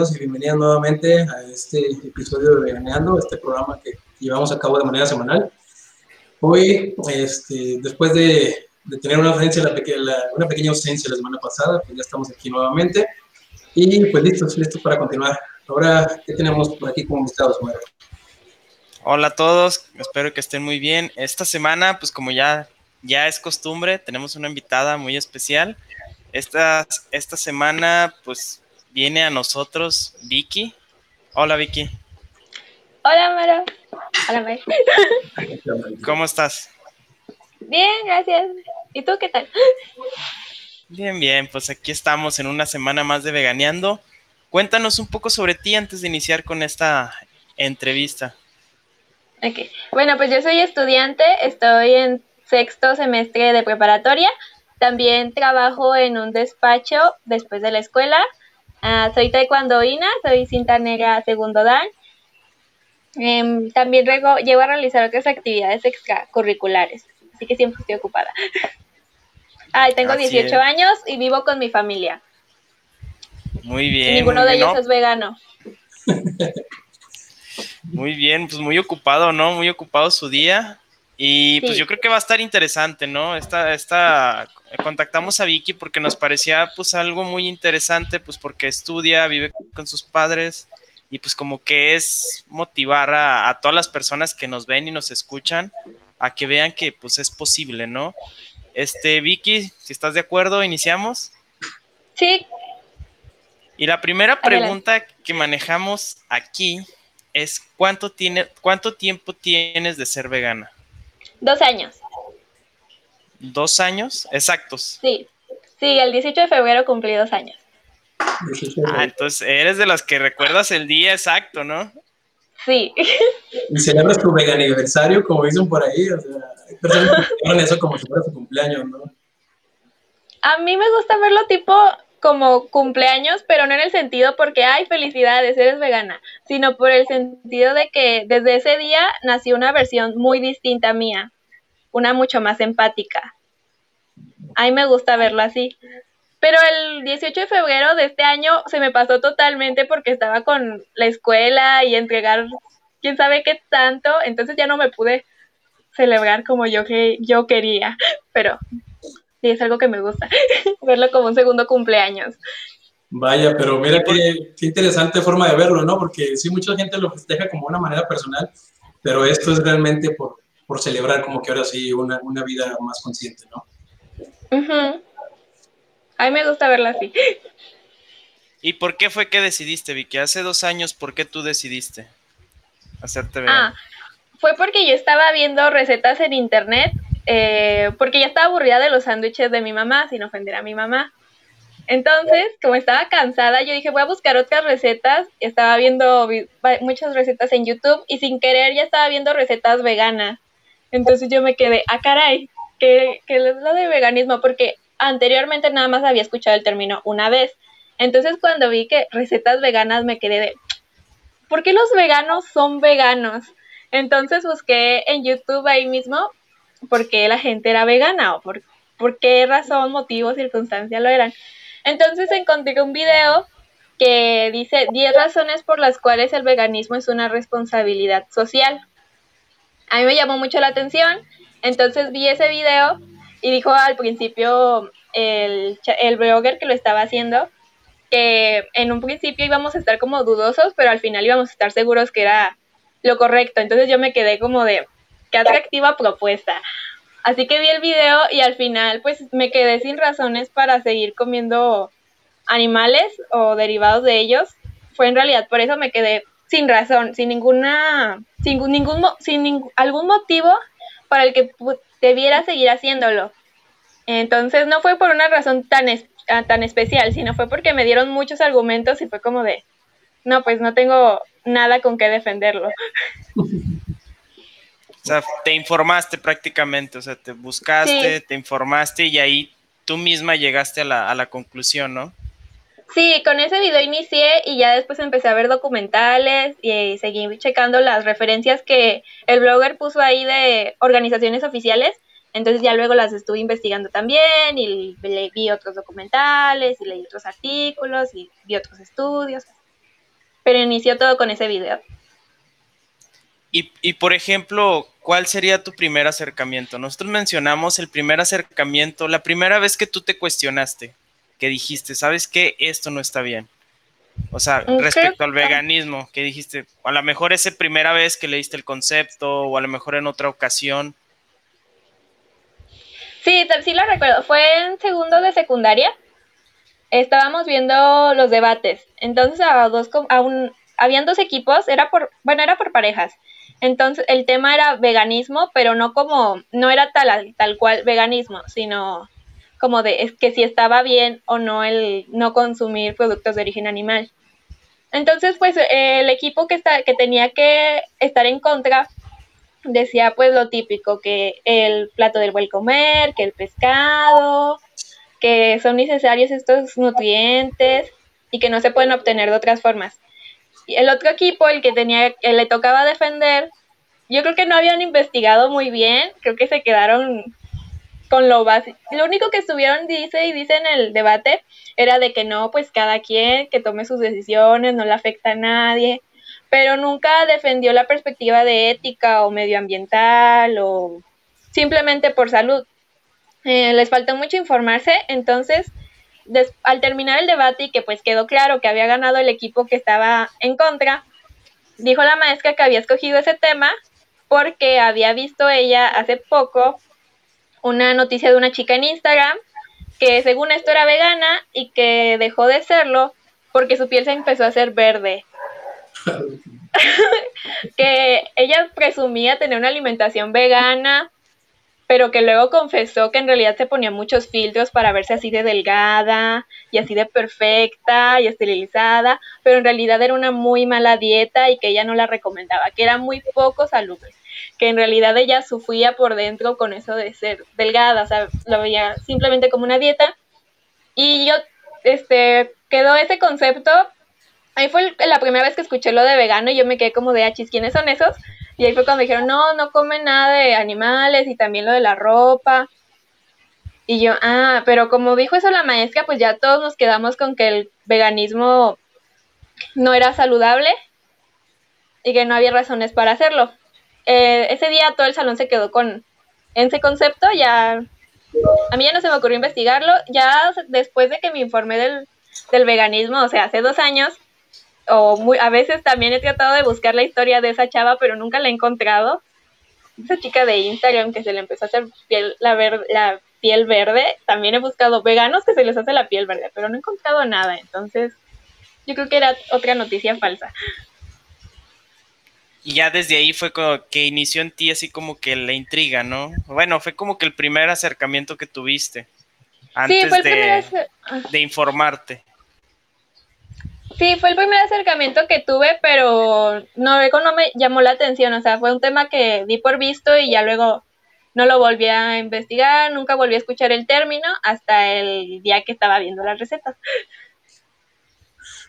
y bienvenidas nuevamente a este episodio de Veganeando, este programa que llevamos a cabo de manera semanal. Hoy, este, después de, tener una, ausencia, una pequeña ausencia la semana pasada, pues ya estamos aquí nuevamente y pues listos, listos para continuar. Ahora, ¿qué tenemos por aquí como invitados, Hola a todos, espero que estén muy bien. Esta semana, pues como ya, ya es costumbre, tenemos una invitada muy especial. Esta, esta semana, pues viene a nosotros Vicky. Hola Vicky. Hola Mara. Hola Mara. ¿Cómo estás? Bien, gracias. ¿Y tú qué tal? Bien, bien, pues aquí estamos en una semana más de Veganeando. Cuéntanos un poco sobre ti antes de iniciar con esta entrevista. Bueno, pues yo soy estudiante, estoy en sexto semestre de preparatoria. También trabajo en un despacho después de la escuela Uh, soy taekwondoína, soy cinta negra segundo dan. Em, también llevo a realizar otras actividades extracurriculares, así que siempre estoy ocupada. Ay, tengo 18 años y vivo con mi familia. Muy bien. ninguno de ellos es vegano. Muy bien, pues muy ocupado, ¿no? Muy ocupado su día. Y pues yo creo que va a estar interesante, ¿no? Esta, esta, contactamos a Vicky porque nos parecía pues algo muy interesante, pues porque estudia, vive con sus padres y pues como que es motivar a, todas las personas que nos ven y nos escuchan a que vean que pues es posible, ¿no? Este, Vicky, si estás de acuerdo, iniciamos. Sí. Y la primera pregunta que manejamos aquí es ¿cuánto, tiene, ¿cuánto tiempo tienes de ser vegana? Dos años. ¿Dos años? Exactos. Sí, sí, el 18 de febrero cumplí dos años. Ah, entonces eres de las que recuerdas el día exacto, ¿no? Sí. Y celebras tu vega aniversario, como dicen por ahí, o sea, hay personas que eso como si fuera su cumpleaños, ¿no? A mí me gusta verlo tipo como cumpleaños, pero no en el sentido porque, ay, felicidades, eres vegana, sino por el sentido de que desde ese día nació una versión muy distinta mía, una mucho más empática. A mí me gusta verlo así. Pero el 18 de febrero de este año se me pasó totalmente porque estaba con la escuela y entregar quién sabe qué tanto, entonces ya no me pude celebrar como yo que yo quería, pero Sí, es algo que me gusta, verlo como un segundo cumpleaños. Vaya, pero mira qué, qué, interesante forma de verlo, ¿no? Porque sí, mucha gente lo festeja como una manera personal, pero esto es realmente por, por celebrar como que ahora sí una, una vida más consciente, ¿no? A mí me gusta verlo así. ¿Y por qué fue que decidiste, Vicky? Hace dos años, ¿por qué tú decidiste hacerte vegana? Ah, fue porque yo estaba viendo recetas en internet eh, porque ya estaba aburrida de los sándwiches de mi mamá, sin ofender a mi mamá. Entonces, como estaba cansada, yo dije, voy a buscar otras recetas. Estaba viendo muchas recetas en YouTube y sin querer ya estaba viendo recetas veganas. Entonces yo me quedé, ah, caray, ¿qué, qué es lo de veganismo? Porque anteriormente nada más había escuchado el término una vez. Entonces cuando vi que recetas veganas me quedé de, ¿por qué los veganos son veganos? Entonces busqué en YouTube ahí mismo por qué la gente era vegana o por, qué razón, motivo, circunstancia lo eran. Entonces encontré un video que dice 10 razones por las cuales el veganismo es una responsabilidad social. A mí me llamó mucho la atención, entonces vi ese video y dijo al principio el, el blogger que lo estaba haciendo que en un principio íbamos a estar como dudosos, pero al final íbamos a estar seguros que era lo correcto. Entonces yo me quedé como de, qué atractiva propuesta. Así que vi el video y al final pues me quedé sin razones para seguir comiendo animales o derivados de ellos. Fue en realidad por eso me quedé sin razón, sin ninguna, sin ningún, sin algún motivo para el que debiera seguir haciéndolo. Entonces no fue por una razón tan, ah, tan especial, sino fue porque me dieron muchos argumentos y fue como de, no, pues no tengo nada con qué defenderlo. O sea, te informaste prácticamente, o sea, te buscaste, te informaste y ahí tú misma llegaste a la, a la conclusión, ¿no? Sí, con ese video inicié y ya después empecé a ver documentales y seguí checando las referencias que el blogger puso ahí de organizaciones oficiales. Entonces ya luego las estuve investigando también y vi otros documentales y leí otros artículos y vi otros estudios. pero inició todo con ese video. Y, y, por ejemplo, ¿cuál sería tu primer acercamiento? Nosotros mencionamos el primer acercamiento, la primera vez que tú te cuestionaste, que dijiste, ¿sabes qué? Esto no está bien. O sea, respecto al veganismo, que dijiste, a lo mejor esa primera vez que leíste el concepto o a lo mejor en otra ocasión. Sí, sí lo recuerdo. Fue en segundo de secundaria. Estábamos viendo los debates. Entonces, a dos, a un, habían dos equipos, era por, bueno, era por parejas. Entonces, el tema era veganismo, pero no como, no era tal, tal cual veganismo, sino como de es que si estaba bien o no el no consumir productos de origen animal. Entonces, pues el equipo que, está, que tenía que estar en contra decía pues lo típico, que el plato del buen comer, que el pescado, que son necesarios estos nutrientes y que no se pueden obtener de otras formas. Y el otro equipo, el que tenía, el le tocaba defender, yo creo que no habían investigado muy bien, creo que se quedaron con lo básico. Lo único que estuvieron, dice y dice en el debate, era de que no, pues cada quien que tome sus decisiones, no le afecta a nadie, pero nunca defendió la perspectiva de ética o medioambiental o simplemente por salud. Eh, les faltó mucho informarse, entonces al terminar el debate y que pues quedó claro que había ganado el equipo que estaba en contra, dijo la maestra que había escogido ese tema porque había visto ella hace poco una noticia de una chica en Instagram que según esto era vegana y que dejó de serlo porque su piel se empezó a hacer verde. que ella presumía tener una alimentación vegana, pero que luego confesó que en realidad se ponía muchos filtros para verse así de delgada y así de perfecta y esterilizada, pero en realidad era una muy mala dieta y que ella no la recomendaba, que era muy poco saludable que en realidad ella sufría por dentro con eso de ser delgada, o sea, lo veía simplemente como una dieta. Y yo, este, quedó ese concepto. Ahí fue la primera vez que escuché lo de vegano y yo me quedé como de achis, ¿quiénes son esos? Y ahí fue cuando dijeron, no, no comen nada de animales y también lo de la ropa. Y yo, ah, pero como dijo eso la maestra, pues ya todos nos quedamos con que el veganismo no era saludable y que no había razones para hacerlo. Eh, ese día todo el salón se quedó con ese concepto, ya a mí ya no se me ocurrió investigarlo, ya después de que me informé del, veganismo, o sea, hace dos años, o muy, a veces también he tratado de buscar la historia de esa chava, pero nunca la he encontrado. Esa chica de Instagram que se le empezó a hacer piel, la, la piel verde, también he buscado veganos que se les hace la piel verde, pero no he encontrado nada, entonces yo creo que era otra noticia falsa. Y ya desde ahí fue como que inició en ti así como que la intriga, ¿no? Bueno, fue como que el primer acercamiento que tuviste antes de, de informarte. Sí, fue el primer acercamiento que tuve, pero no, no me llamó la atención, o sea, fue un tema que di por visto y ya luego no lo volví a investigar, nunca volví a escuchar el término hasta el día que estaba viendo las recetas.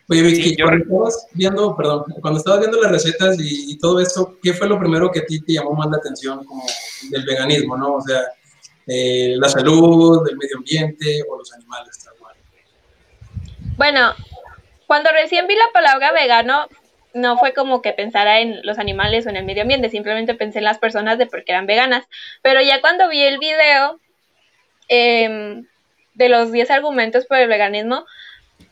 Oye, Vicky, cuando estabas viendo, perdón, cuando estabas viendo las recetas y, todo esto, ¿qué fue lo primero que a ti te llamó más la atención como del veganismo, no? O sea, eh, la salud, el medio ambiente o los animales, tal cual. Bueno, cuando recién vi la palabra vegano, no fue como que pensara en los animales o en el medio ambiente, simplemente pensé en las personas de por qué eran veganas. Pero ya cuando vi el video em, de los 10 argumentos por el veganismo,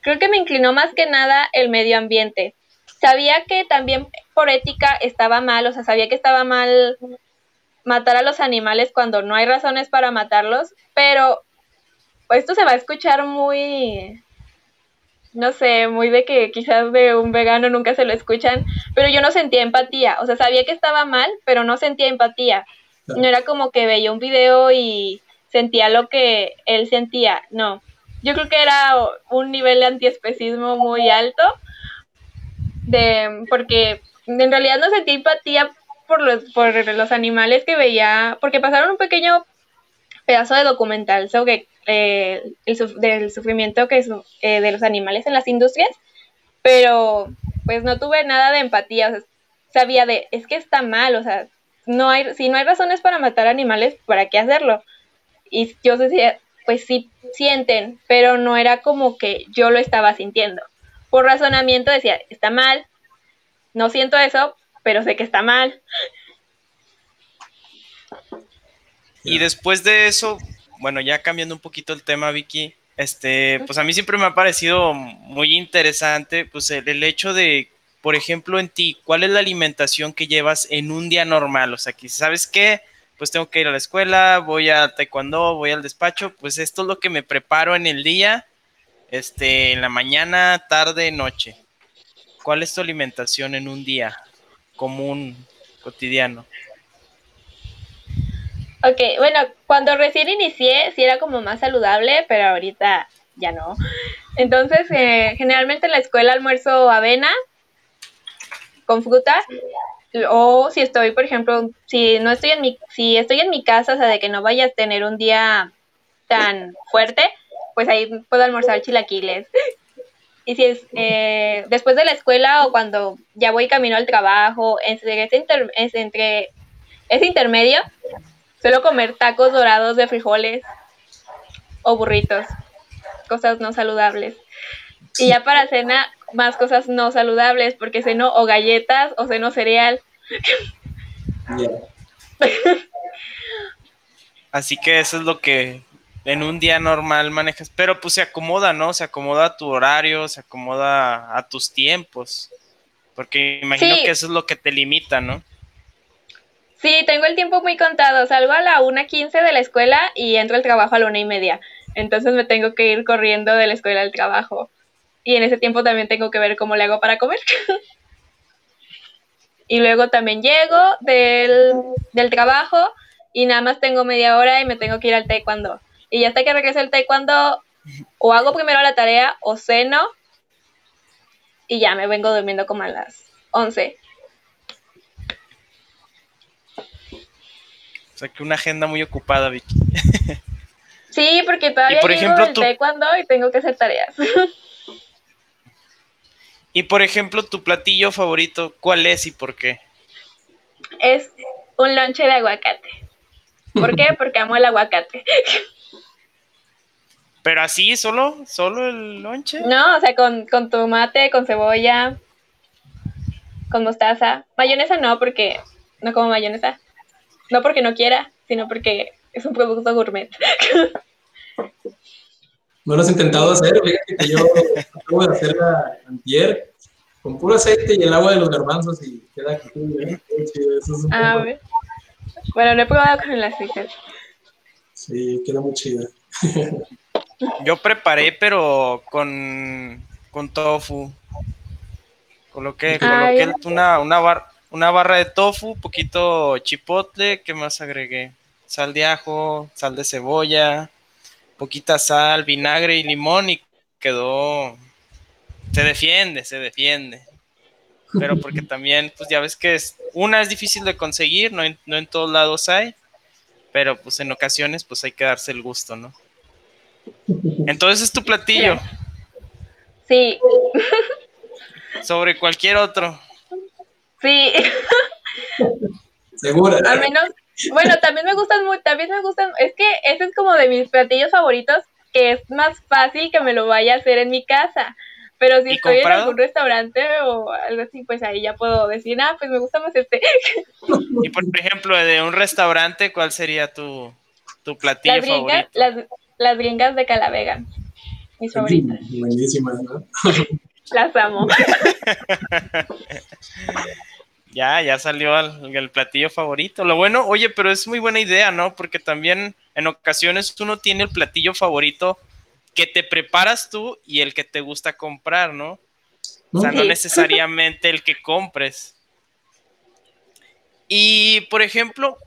Creo que me inclinó más que nada el medio ambiente. Sabía que también por ética estaba mal, o sea, sabía que estaba mal matar a los animales cuando no hay razones para matarlos, pero esto se va a escuchar muy, no sé, muy de que quizás de un vegano nunca se lo escuchan, pero yo no sentía empatía, o sea, sabía que estaba mal, pero no sentía empatía. No era como que veía un video y sentía lo que él sentía, no yo creo que era un nivel de antiespecismo muy alto, de, porque en realidad no sentí empatía por los, por los animales que veía, porque pasaron un pequeño pedazo de documental sobre eh, el del sufrimiento que eh, de los animales en las industrias, pero pues no tuve nada de empatía, o sea, sabía de, es que está mal, o sea, no hay, si no hay razones para matar animales, ¿para qué hacerlo? Y yo decía, pues sí sienten, pero no era como que yo lo estaba sintiendo. Por razonamiento decía, está mal, no siento eso, pero sé que está mal. Y después de eso, bueno, ya cambiando un poquito el tema, Vicky, este, pues a mí siempre me ha parecido muy interesante, pues el, hecho de, por ejemplo, en ti, ¿cuál es la alimentación que llevas en un día normal? O sea, que sabes qué, pues tengo que ir a la escuela, voy a taekwondo, voy al despacho, pues esto es lo que me preparo en el día, este, en la mañana, tarde, noche. ¿Cuál es tu alimentación en un día común, cotidiano? Ok, bueno, cuando recién inicié sí era como más saludable, pero ahorita ya no. Entonces, eh, generalmente en la escuela almuerzo avena con fruta o si estoy, por ejemplo, si no estoy en mi si estoy en mi casa, o sea, de que no vaya a tener un día tan fuerte, pues ahí puedo almorzar chilaquiles. Y si es eh, después de la escuela o cuando ya voy camino al trabajo, entre ese, entre ese intermedio, Suelo comer tacos dorados de frijoles o burritos, cosas no saludables. Y ya para cena, más cosas no saludables, porque ceno o galletas o ceno cereal. Así que eso es lo que en un día normal manejas, pero pues se acomoda, ¿no? Se acomoda a tu horario, se acomoda a tus tiempos, porque imagino que eso es lo que te limita, ¿no? Sí, tengo el tiempo muy contado. Salgo a la 1.15 de la escuela y entro al trabajo a la una y media. Entonces me tengo que ir corriendo de la escuela al trabajo. Y en ese tiempo también tengo que ver cómo le hago para comer. y luego también llego del, del, trabajo y nada más tengo media hora y me tengo que ir al taekwondo. Y hasta que regrese el taekwondo, o hago primero la tarea o ceno y ya me vengo durmiendo como a las 11. O sea, que una agenda muy ocupada, Vicky. sí, porque todavía y por ejemplo, taekwondo y tengo que hacer tareas. y por ejemplo, tu platillo favorito, ¿cuál es y por qué? Es un lonche de aguacate. ¿Por qué? Porque amo el aguacate. ¿Pero así, solo? ¿Solo el lonche? No, o sea, con, con tomate, con cebolla, con mostaza. Mayonesa no, porque no como mayonesa. No porque no quiera, sino porque es un producto gourmet. ¿No lo has intentado hacer? Fíjate que yo acabo de hacerla antier con puro aceite y el agua de los garbanzos y queda aquí. ¿eh? ah, bueno, no he probado con el aceite. Sí, queda muy chida. yo preparé, pero con, con tofu. Coloqué, coloqué una, una, bar, una barra de tofu, poquito chipotle, ¿qué más agregué? Sal de ajo, sal de cebolla, poquita sal, vinagre y limón y quedó... Se defiende, se defiende. Pero porque también, pues ya ves que es, una es difícil de conseguir, no en, no en todos lados hay, pero pues en ocasiones pues hay que darse el gusto, ¿no? Entonces es tu platillo. Sí. Sobre cualquier otro. Sí. Segura. A menos, bueno, también me gustan muy, también me gustan, es que ese es como de mis platillos favoritos, que es más fácil que me lo vaya a hacer en mi casa. Pero si estoy en algún restaurante o algo así, pues ahí ya puedo decir, ah, pues me gusta más este. Y por ejemplo, de un restaurante, ¿cuál sería tu, tu platillo las favorito? Las, las gringas de Calavega, mis favoritas. Buenísimas, ¿no? Las amo. ya, ya salió el, platillo favorito. Lo bueno, oye, pero es muy buena idea, ¿no? Porque también en ocasiones uno tiene el platillo favorito que te preparas tú y el que te gusta comprar, ¿no? O sea, no necesariamente el que compres. Y, por ejemplo,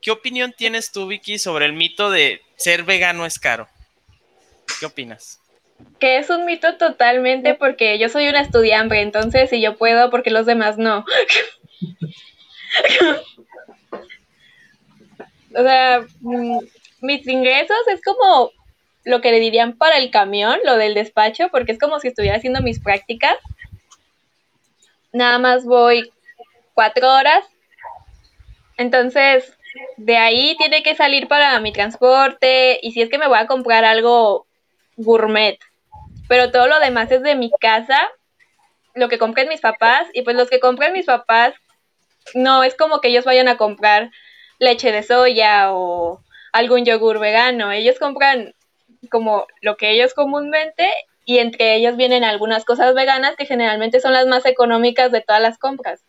¿qué opinión tienes tú, Vicky, sobre el mito de ser vegano es caro? ¿Qué opinas? que es un mito totalmente porque yo soy una estudiante, entonces si yo puedo, porque los demás no. o sea, mm, mis ingresos es como lo que le dirían para el camión, lo del despacho, porque es como si estuviera haciendo mis prácticas. Nada más voy cuatro horas. Entonces, de ahí tiene que salir para mi transporte y si es que me voy a comprar algo gourmet. Pero todo lo demás es de mi casa lo que compren mis papás y pues los que compren mis papás no es como que ellos vayan a comprar leche de soya o algún yogur vegano, ellos compran como lo que ellos comúnmente y entre ellos vienen algunas cosas veganas que generalmente son las más económicas de todas las compras.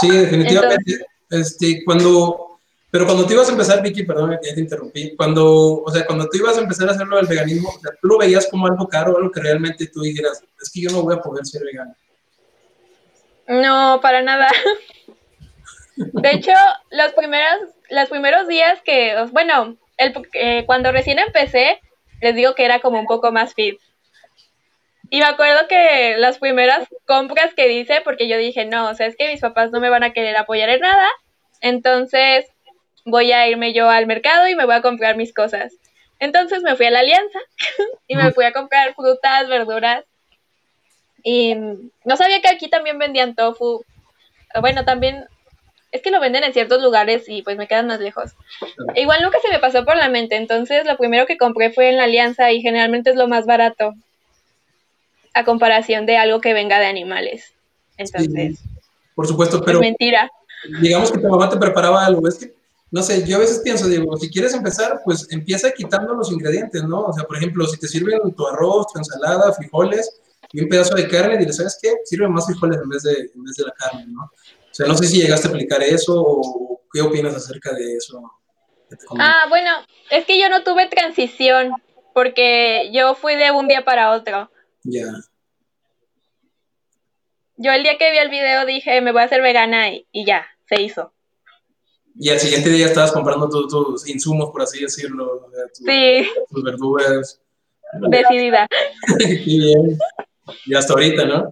Sí, definitivamente. este, cuando, pero cuando tú ibas a empezar, Vicky, perdón, ya te interrumpí, cuando, o sea, cuando tú ibas a empezar a hacerlo del veganismo, tú lo veías como algo caro, algo que realmente tú dijeras, es que yo no voy a poder ser vegano. No, para nada. De hecho, los primeros, los primeros días que, bueno, el, eh, cuando recién empecé, les digo que era como un poco más fit. Y me acuerdo que las primeras compras que hice, porque yo dije, no, o sea, es que mis papás no me van a querer apoyar en nada, entonces voy a irme yo al mercado y me voy a comprar mis cosas. Entonces me fui a la alianza y me fui a comprar frutas, verduras. Y no sabía que aquí también vendían tofu. Bueno, también es que lo venden en ciertos lugares y pues me quedan más lejos. igual nunca se me pasó por la mente, entonces lo primero que compré fue en la alianza y generalmente es lo más barato a comparación de algo que venga de animales. Entonces, por supuesto, pero... Es mentira. Digamos que tu mamá te preparaba algo, es que, no sé, yo a veces pienso, digo, si quieres empezar, pues empieza quitando los ingredientes, ¿no? O sea, por ejemplo, si te sirven tu arroz, tu ensalada, frijoles y un pedazo de carne, dile, ¿sabes qué? Sirve más frijoles en vez de, en vez de la carne, ¿no? O sea, no sé si llegaste a aplicar eso o qué opinas acerca de eso. Ah, bueno, es que yo no tuve transición porque yo fui de un día para otro. Ya. Yo el día que vi el video dije, me voy a hacer vegana y, ya, se hizo. Y al siguiente día estabas comprando tus insumos, por así decirlo. sí. Tus verduras. Decidida. Qué bien. Y hasta ahorita, ¿no?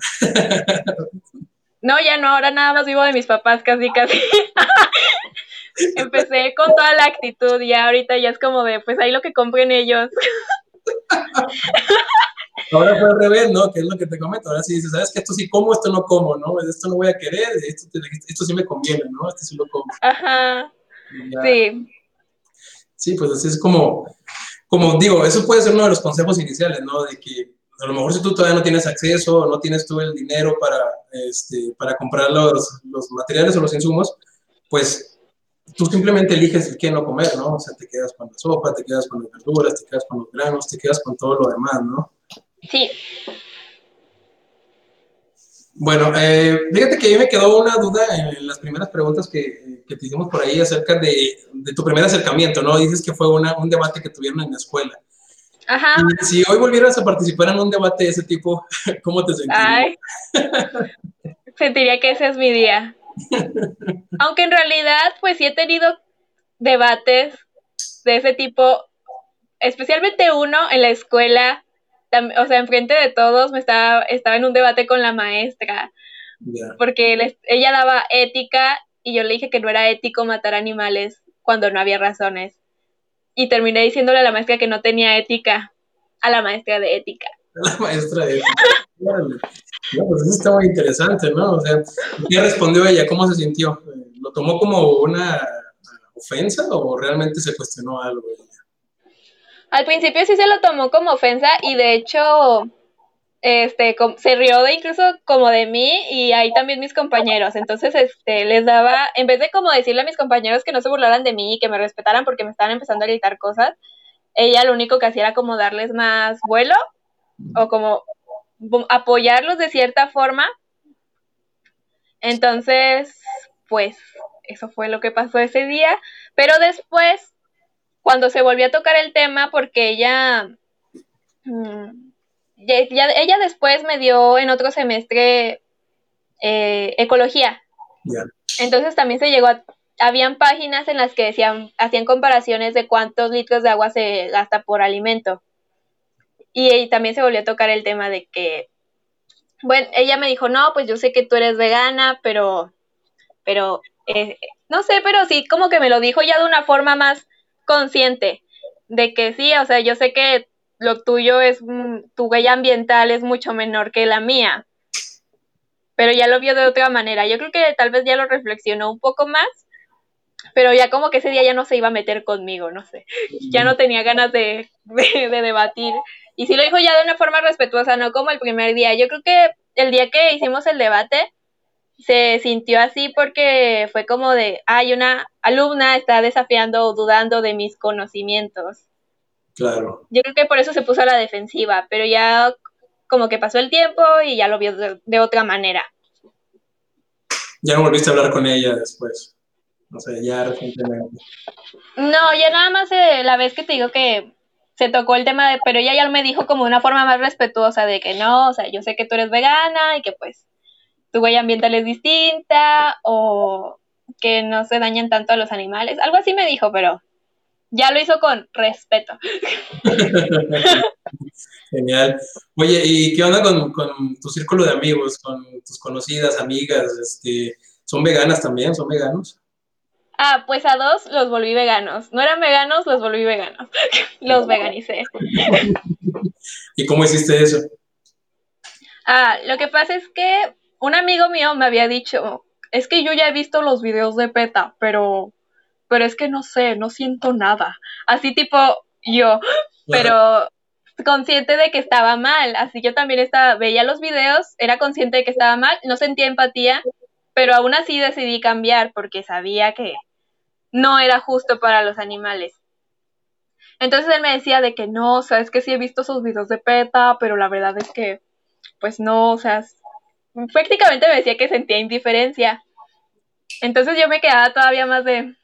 no, ya no, ahora nada más vivo de mis papás, casi, casi. Empecé con toda la actitud y ahorita ya es como de, pues ahí lo que compren ellos. Ahora fue al revés, ¿no? Que es lo que te comento. Ahora sí dices, ¿sabes que Esto sí como, esto no como, ¿no? Esto no voy a querer, esto, esto sí me conviene, ¿no? Esto sí lo como. Ajá. Sí. Sí, pues así es como, como digo, eso puede ser uno de los consejos iniciales, ¿no? De que a lo mejor si tú todavía no tienes acceso o no tienes tú el dinero para, este, para comprar los, los materiales o los insumos, pues tú simplemente eliges el qué no comer, ¿no? O sea, te quedas con la sopa, te quedas con las verduras, te quedas con los granos, te quedas con todo lo demás, ¿no? Sí. Bueno, eh, fíjate que a mí me quedó una duda en las primeras preguntas que, que te hicimos por ahí acerca de, de, tu primer acercamiento, ¿no? Dices que fue una, un debate que tuvieron en la escuela. Ajá. Y si hoy volvieras a participar en un debate de ese tipo, ¿cómo te sentirías? Sentiría que ese es mi día. Aunque en realidad, pues sí he tenido debates de ese tipo, especialmente uno en la escuela o sea, enfrente de todos me estaba, estaba en un debate con la maestra, porque ella daba ética y yo le dije que no era ético matar animales cuando no había razones. Y terminé diciéndole a la maestra que no tenía ética, a la maestra de ética. La maestra de ética. pues eso está muy interesante, ¿no? O sea, ¿qué respondió ella? ¿Cómo se sintió? ¿Lo tomó como una ofensa o realmente se cuestionó algo? Al principio sí se lo tomó como ofensa y de hecho este se rió de incluso como de mí y ahí también mis compañeros. Entonces, este les daba en vez de como decirle a mis compañeros que no se burlaran de mí y que me respetaran porque me estaban empezando a gritar cosas, ella lo único que hacía era como darles más vuelo o como apoyarlos de cierta forma. Entonces, pues eso fue lo que pasó ese día, pero después cuando se volvió a tocar el tema, porque ella, ella después me dio en otro semestre eh, ecología. Entonces también se llegó a, habían páginas en las que decían, hacían comparaciones de cuántos litros de agua se gasta por alimento. Y, también se volvió a tocar el tema de que, bueno, ella me dijo, no, pues yo sé que tú eres vegana, pero, pero, eh, no sé, pero sí, como que me lo dijo ya de una forma más consciente de que sí, o sea, yo sé que lo tuyo es, tu huella ambiental es mucho menor que la mía, pero ya lo vio de otra manera. Yo creo que tal vez ya lo reflexionó un poco más, pero ya como que ese día ya no se iba a meter conmigo, no sé, ya no tenía ganas de, de, debatir Y sí lo dijo ya de una forma respetuosa, no como el primer día. Yo creo que el día que hicimos el debate se sintió así porque fue como de, hay una alumna está desafiando o dudando de mis conocimientos. Claro. Yo creo que por eso se puso a la defensiva, pero ya como que pasó el tiempo y ya lo vio de, otra manera. Ya no volviste a hablar con ella después. No sé, ya recientemente. No, ya nada más eh, la vez que te digo que se tocó el tema de, pero ella ya me dijo como de una forma más respetuosa de que no, o sea, yo sé que tú eres vegana y que pues tu huella ambiental es distinta o que no se dañen tanto a los animales. Algo así me dijo, pero ya lo hizo con respeto. Genial. Oye, ¿y qué onda con, tu círculo de amigos, con tus conocidas, amigas? Este, ¿Son veganas también? ¿Son veganos? Ah, pues a dos los volví veganos. No eran veganos, los volví veganos. los veganicé. ¿Y cómo hiciste eso? Ah, lo que pasa es que un amigo mío me había dicho, es que yo ya he visto los videos de PETA, pero, pero es que no sé, no siento nada. Así tipo yo, pero consciente de que estaba mal. Así yo también estaba, veía los videos, era consciente de que estaba mal, no sentía empatía, pero aún así decidí cambiar porque sabía que no era justo para los animales. Entonces él me decía de que no, o sea, es que sí he visto sus videos de PETA, pero la verdad es que, pues no, o sea, prácticamente me decía que sentía indiferencia. Entonces yo me quedaba todavía más de...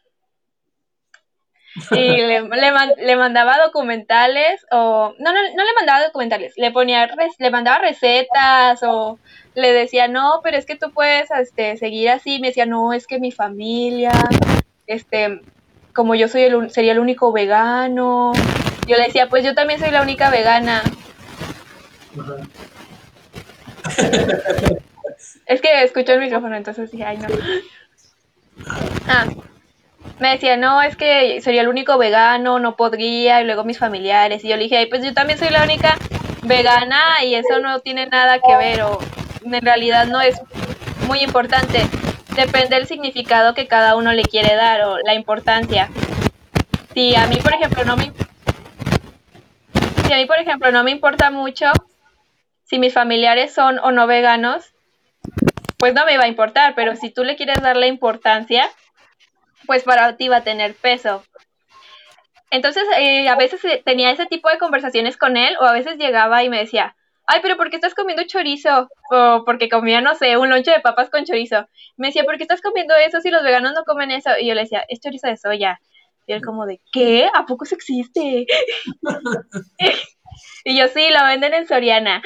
Y le, le, mandaba documentales o... No, no, no le mandaba documentales, le ponía, le mandaba recetas o le decía, no, pero es que tú puedes este, seguir así. Me decía, no, es que mi familia, este, como yo soy el, sería el único vegano. Yo le decía, pues yo también soy la única vegana. es que escuchó el micrófono, entonces dije, ay, no. Ah, me decía, no, es que sería el único vegano, no podría, y luego mis familiares. Y yo le dije, ay, pues yo también soy la única vegana y eso no tiene nada que ver, o en realidad no es muy importante. Depende del significado que cada uno le quiere dar o la importancia. Si a mí, por ejemplo, no me si a mí, por ejemplo, no me importa mucho si mis familiares son o no veganos, pues no me va a importar, pero si tú le quieres dar la importancia, pues para ti va a tener peso. Entonces, eh, a veces eh, tenía ese tipo de conversaciones con él, o a veces llegaba y me decía, ay, pero ¿por qué estás comiendo chorizo? O porque comía, no sé, un lonche de papas con chorizo. Me decía, ¿por qué estás comiendo eso si los veganos no comen eso? Y yo le decía, es chorizo de soya. Y él como de, ¿qué? ¿A poco eso existe? y yo, sí, lo venden en Soriana.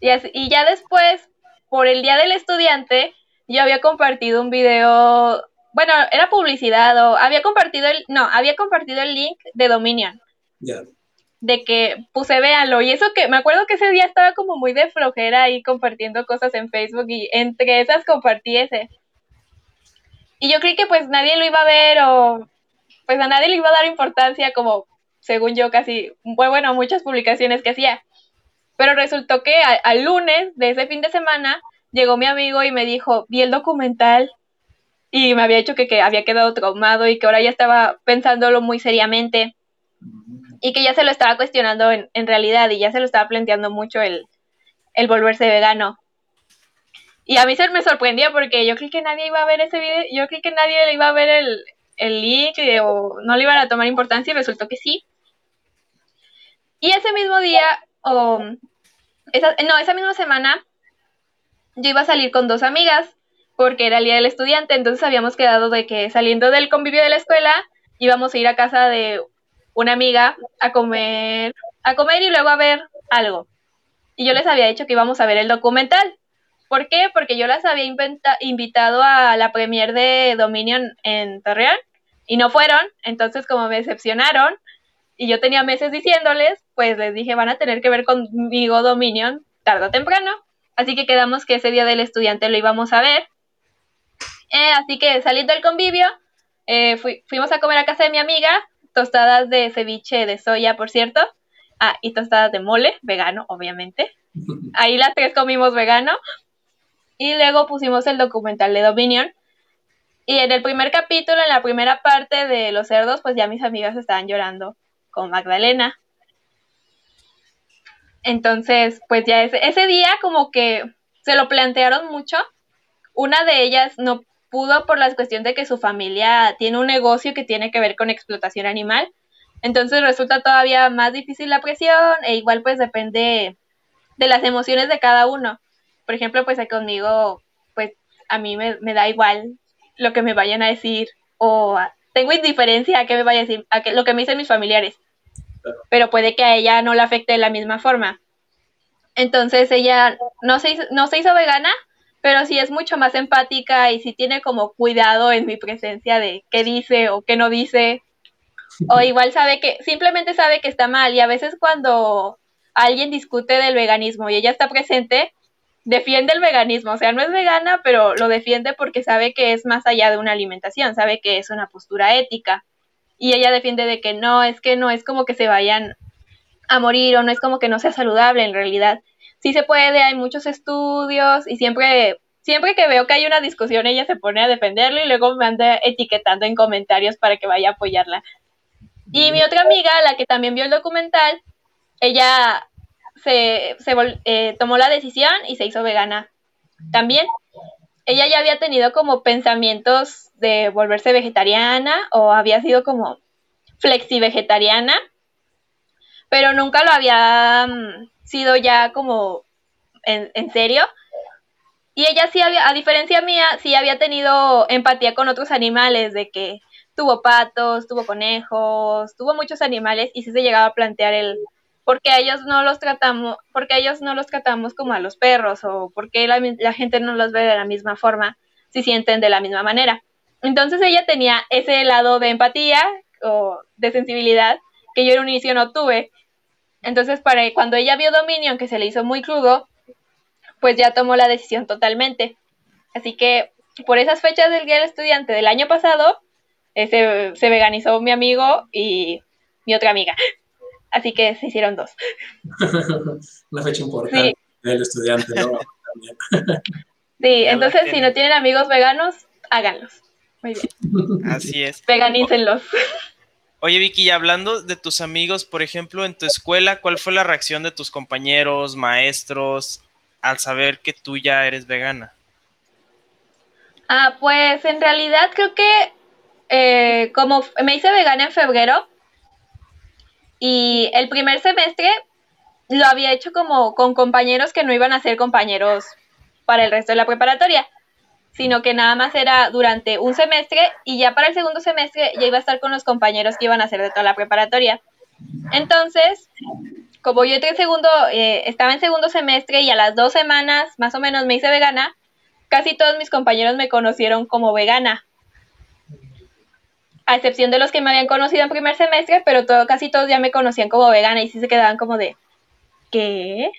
Y, ya después, por el Día del Estudiante, yo había compartido un video, bueno, era publicidad o había compartido el, no, había compartido el link de Dominion. De que puse véanlo. Y eso que me acuerdo que ese día estaba como muy de flojera ahí compartiendo cosas en Facebook y entre esas compartí ese. Y yo creí que pues nadie lo iba a ver o pues a nadie le iba a dar importancia como según yo casi, bueno, muchas publicaciones que hacía. Pero resultó que al lunes de ese fin de semana llegó mi amigo y me dijo, vi el documental y me había dicho que, había quedado traumado y que ahora ya estaba pensándolo muy seriamente y que ya se lo estaba cuestionando en, realidad y ya se lo estaba planteando mucho el, volverse vegano. Y a mí se me sorprendió porque yo creí que nadie iba a ver ese video, yo creí que nadie le iba a ver el, el link o no le iban a tomar importancia y resultó que sí. Y ese mismo día, o esa, no, esa misma semana yo iba a salir con dos amigas porque era el día del estudiante, entonces habíamos quedado de que saliendo del convivio de la escuela íbamos a ir a casa de una amiga a comer, a comer y luego a ver algo. Y yo les había dicho que íbamos a ver el documental. ¿Por qué? Porque yo las había invitado a la premier de Dominion en Torreón y no fueron, entonces como me decepcionaron, y yo tenía meses diciéndoles, pues les dije, van a tener que ver conmigo Dominion tarde o temprano. Así que quedamos que ese día del estudiante lo íbamos a ver. Eh, así que saliendo del convivio, eh, fuimos a comer a casa de mi amiga, tostadas de ceviche de soya, por cierto. Ah, y tostadas de mole, vegano, obviamente. Ahí las tres comimos vegano. Y luego pusimos el documental de Dominion. Y en el primer capítulo, en la primera parte de los cerdos, pues ya mis amigas estaban llorando con Magdalena. Entonces, pues ya ese, ese día como que se lo plantearon mucho. Una de ellas no pudo por la cuestión de que su familia tiene un negocio que tiene que ver con explotación animal. Entonces resulta todavía más difícil la presión e igual pues depende de las emociones de cada uno. Por ejemplo, pues conmigo, pues a mí me, me da igual lo que me vayan a decir o tengo indiferencia a qué me vaya a decir, a que, lo que me dicen mis familiares. Pero puede que a ella no la afecte de la misma forma. Entonces ella no se, hizo, no se hizo vegana, pero sí es mucho más empática y sí tiene como cuidado en mi presencia de qué dice o qué no dice. O igual sabe que, simplemente sabe que está mal. Y a veces cuando alguien discute del veganismo y ella está presente, defiende el veganismo, o sea, no es vegana, pero lo defiende porque sabe que es más allá de una alimentación, sabe que es una postura ética. Y ella defiende de que no, es que no es como que se vayan a morir o no es como que no sea saludable en realidad. Sí se puede, hay muchos estudios y siempre siempre que veo que hay una discusión ella se pone a defenderlo y luego me anda etiquetando en comentarios para que vaya a apoyarla. Y mi otra amiga, la que también vio el documental, ella se, eh, tomó la decisión y se hizo vegana también. Ella ya había tenido como pensamientos de volverse vegetariana o había sido como flexi vegetariana, pero nunca lo había mm, sido ya como en, en, serio. Y ella sí había, a diferencia mía, sí había tenido empatía con otros animales, de que tuvo patos, tuvo conejos, tuvo muchos animales y sí se llegaba a plantear el porque ellos no los tratamos, porque ellos no los tratamos como a los perros o porque la, gente no los ve de la misma forma, si sienten de la misma manera. Entonces ella tenía ese lado de empatía o de sensibilidad que yo en un inicio no tuve. Entonces, para cuando ella vio Dominion, que se le hizo muy crudo, pues ya tomó la decisión totalmente. Así que por esas fechas del Día Estudiante del año pasado, se, se veganizó mi amigo y mi otra amiga. Así que se hicieron dos. Una fecha importante del estudiante, ¿no? sí, entonces si no tienen amigos veganos, háganlos. Muy bien. Así es. Veganícenlos. Oye, Vicky, y hablando de tus amigos, por ejemplo, en tu escuela, ¿cuál fue la reacción de tus compañeros, maestros, al saber que tú ya eres vegana? Ah, pues en realidad creo que eh, como me hice vegana en febrero, y el primer semestre lo había hecho como con compañeros que no iban a ser compañeros para el resto de la preparatoria, sino que nada más era durante un semestre y ya para el segundo semestre ya iba a estar con los compañeros que iban a ser de toda la preparatoria. Entonces, como yo entré segundo, eh, estaba en segundo semestre y a las dos semanas más o menos me hice vegana, casi todos mis compañeros me conocieron como vegana a excepción de los que me habían conocido en primer semestre, pero todo, casi todos ya me conocían como vegana y sí se quedaban como de, ¿qué?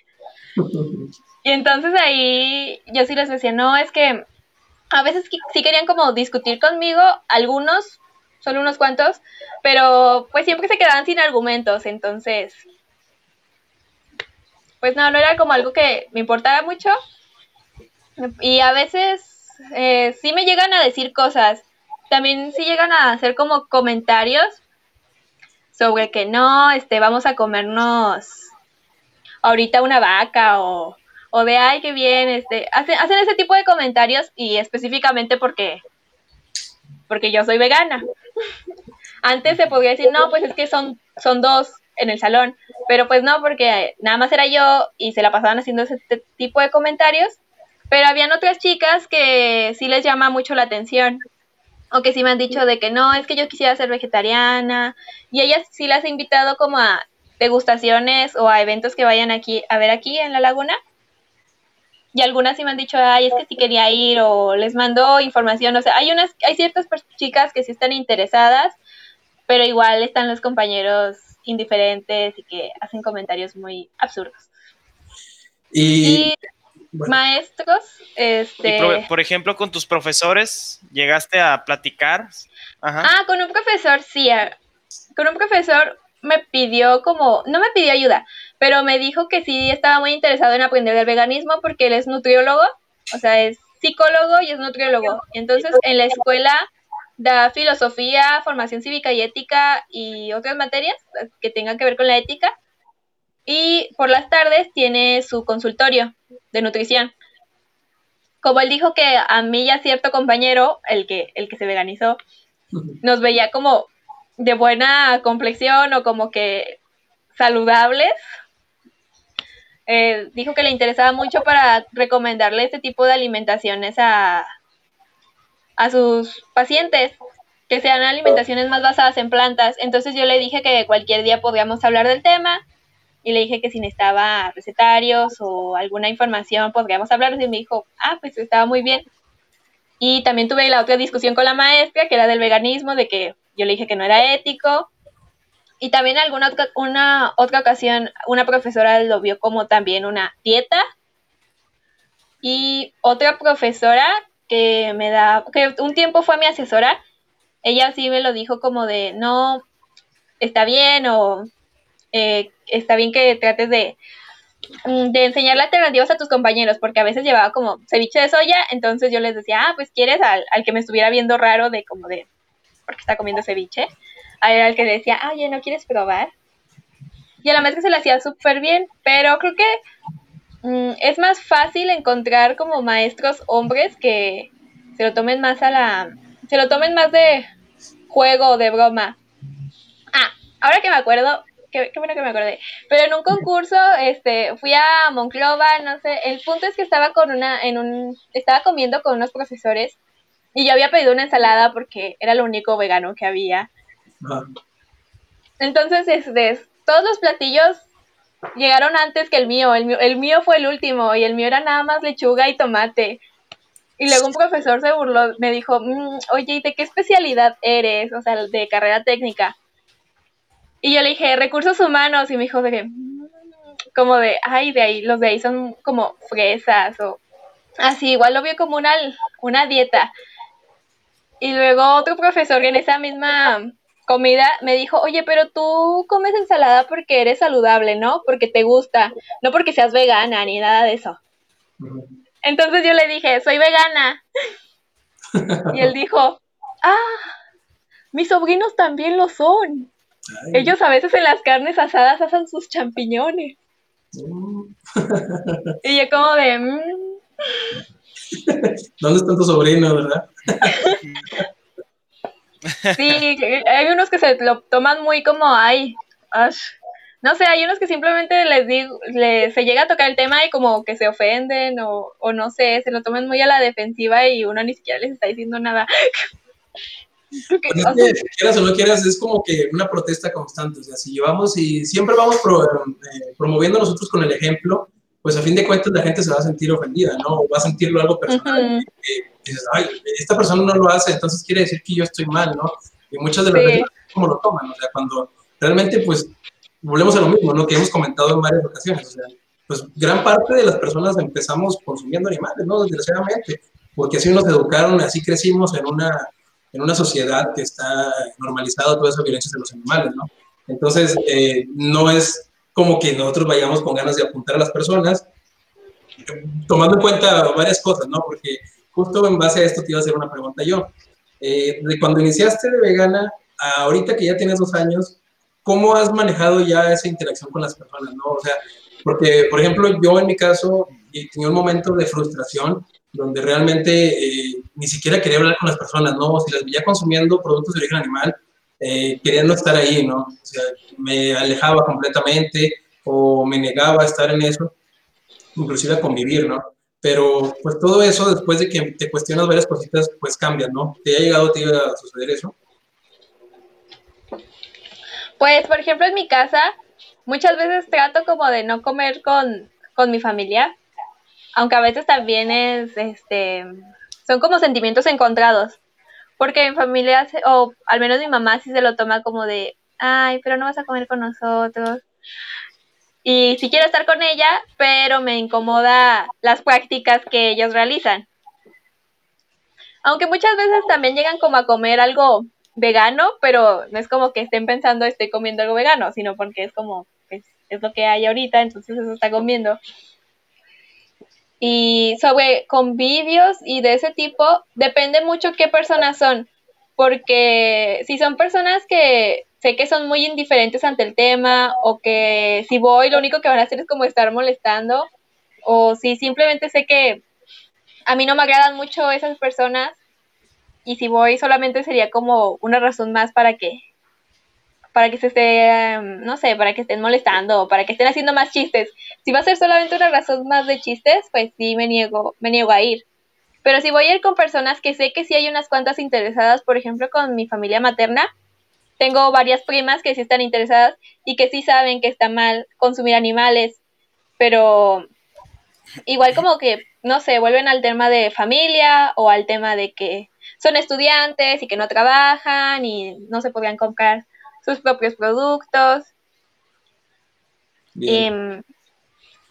Y entonces ahí yo sí les decía, no, es que a veces sí querían como discutir conmigo, algunos, solo unos cuantos, pero pues siempre se quedaban sin argumentos, entonces, pues no, no era como algo que me importara mucho. Y a veces eh, sí me llegan a decir cosas también si llegan a hacer como comentarios sobre que no, este, vamos a comernos ahorita una vaca o, o de ay, qué bien, este, hacen, hacen ese tipo de comentarios y específicamente porque, porque yo soy vegana. Antes se podría decir, no, pues es que son, son dos en el salón, pero pues no, porque nada más era yo y se la pasaban haciendo ese tipo de comentarios, pero habían otras chicas que sí les llama mucho la atención o que sí me han dicho de que no, es que yo quisiera ser vegetariana, y ellas sí las he invitado como a degustaciones o a eventos que vayan aquí a ver aquí en la laguna. Y algunas sí me han dicho, ay, es que sí quería ir o les mando información, o sea, hay unas hay ciertas chicas que sí están interesadas, pero igual están los compañeros indiferentes y que hacen comentarios muy absurdos. y maestros. Este... por ejemplo, con tus profesores, ¿llegaste a platicar? Ah, con un profesor, sí. Con un profesor me pidió como, no me pidió ayuda, pero me dijo que sí estaba muy interesado en aprender del veganismo porque él es nutriólogo, o sea, es psicólogo y es nutriólogo. Entonces, en la escuela da filosofía, formación cívica y ética y otras materias que tengan que ver con la ética. Y por las tardes tiene su consultorio de nutrición. Como él dijo que a mí y a cierto compañero, el que, el que se veganizó, nos veía como de buena complexión o como que saludables, eh, dijo que le interesaba mucho para recomendarle este tipo de alimentaciones a, a sus pacientes, que sean alimentaciones más basadas en plantas. Entonces yo le dije que cualquier día podríamos hablar del tema y le dije que si necesitaba recetarios o alguna información podríamos hablar. Y me dijo, ah, pues estaba muy bien. Y también tuve la otra discusión con la maestra, que era del veganismo, de que yo le dije que no era ético. Y también alguna otra, una otra ocasión, una profesora lo vio como también una dieta. Y otra profesora que me da, que un tiempo fue mi asesora, ella sí me lo dijo como de, no, está bien o eh, está bien que trates de, mm, de enseñarle alternativas a tus compañeros, porque a veces llevaba como ceviche de soya, entonces yo les decía, ah, pues quieres al, que me estuviera viendo raro de como de, porque está comiendo ceviche, al que decía, ah, oye, ¿no quieres probar? Y a la vez se le hacía súper bien, pero creo que mm, es más fácil encontrar como maestros hombres que se lo tomen más a la, se lo tomen más de juego o de broma. Ah, ahora que me acuerdo, qué, bueno que me acordé. Pero en un concurso, este, fui a Monclova, no sé, el punto es que estaba con una, en un, estaba comiendo con unos profesores y yo había pedido una ensalada porque era lo único vegano que había. Entonces, este, todos los platillos llegaron antes que el mío. el mío. El mío fue el último y el mío era nada más lechuga y tomate. Y luego un profesor se burló, me dijo, mm, oye, ¿y de qué especialidad eres? O sea, de carrera técnica. Y yo le dije, recursos humanos, y me dijo de que, mm", como de, ay, de ahí, los de ahí son como fresas o así, igual lo vio como una, una dieta. Y luego otro profesor en esa misma comida me dijo, oye, pero tú comes ensalada porque eres saludable, ¿no? Porque te gusta, no porque seas vegana ni nada de eso. Entonces yo le dije, soy vegana. y él dijo, ah, mis sobrinos también lo son. Ellos a veces en las carnes asadas hacen sus champiñones. Mm. y yo como de... Mm". ¿Dónde están tus sobrinos, verdad? sí, hay unos que se lo toman muy como, ay, no sé, hay unos que simplemente les digo, se llega a tocar el tema y como que se ofenden o, o no sé, se lo toman muy a la defensiva y uno ni siquiera les está diciendo nada. Pues quieras o no quieras, es como que una protesta constante. O sea, si llevamos y siempre vamos eh, promoviendo nosotros con el ejemplo, pues a fin de cuentas la gente se va a sentir ofendida, ¿no? va a sentirlo algo personal. dices, ay, esta persona no lo hace, entonces quiere decir que yo estoy mal, ¿no? Y muchas de las veces, ¿cómo lo toman? O sea, cuando realmente, pues, volvemos a lo mismo, ¿no? Que hemos comentado en varias ocasiones. O sea, pues gran parte de las personas empezamos consumiendo animales, ¿no? Desgraciadamente, porque así nos educaron, así crecimos en una en una sociedad que está normalizada toda esa violencia de los animales, ¿no? Entonces, eh, no es como que nosotros vayamos con ganas de apuntar a las personas, tomando en cuenta varias cosas, ¿no? Porque justo en base a esto te iba a hacer una pregunta yo. Eh, de cuando iniciaste de vegana, a ahorita que ya tienes dos años, ¿cómo has manejado ya esa interacción con las personas, no? O sea, porque, por ejemplo, yo en mi caso tenía un momento de frustración donde realmente eh, ni siquiera quería hablar con las personas, ¿no? Si las veía consumiendo productos de origen animal, eh, quería no estar ahí, ¿no? O sea, me alejaba completamente o me negaba a estar en eso, inclusive a convivir, ¿no? Pero pues todo eso, después de que te cuestionas varias cositas, pues cambia, ¿no? ¿Te ha llegado a, a suceder eso? Pues, por ejemplo, en mi casa, muchas veces trato como de no comer con, con mi familia, aunque a veces también es, este, son como sentimientos encontrados, porque mi familia, o al menos mi mamá sí se lo toma como de, ay, pero no vas a comer con nosotros. Y sí quiero estar con ella, pero me incomoda las prácticas que ellos realizan. Aunque muchas veces también llegan como a comer algo vegano, pero no es como que estén pensando estoy comiendo algo vegano, sino porque es como, es, es lo que hay ahorita, entonces eso está comiendo. Y sobre convivios y de ese tipo, depende mucho qué personas son, porque si son personas que sé que son muy indiferentes ante el tema o que si voy lo único que van a hacer es como estar molestando o si simplemente sé que a mí no me agradan mucho esas personas y si voy solamente sería como una razón más para que para que se esté, em, no sé, para que estén molestando para que estén haciendo más chistes. Si va a ser solamente una razón más de chistes, pues sí me niego, me niego a ir. Pero si voy a ir con personas que sé que sí hay unas cuantas interesadas, por ejemplo, con mi familia materna, tengo varias primas que sí están interesadas y que sí saben que está mal consumir animales, pero igual como que, no sé, vuelven al tema de familia o al tema de que son estudiantes y que no trabajan y no se podían comprar sus propios productos. Y,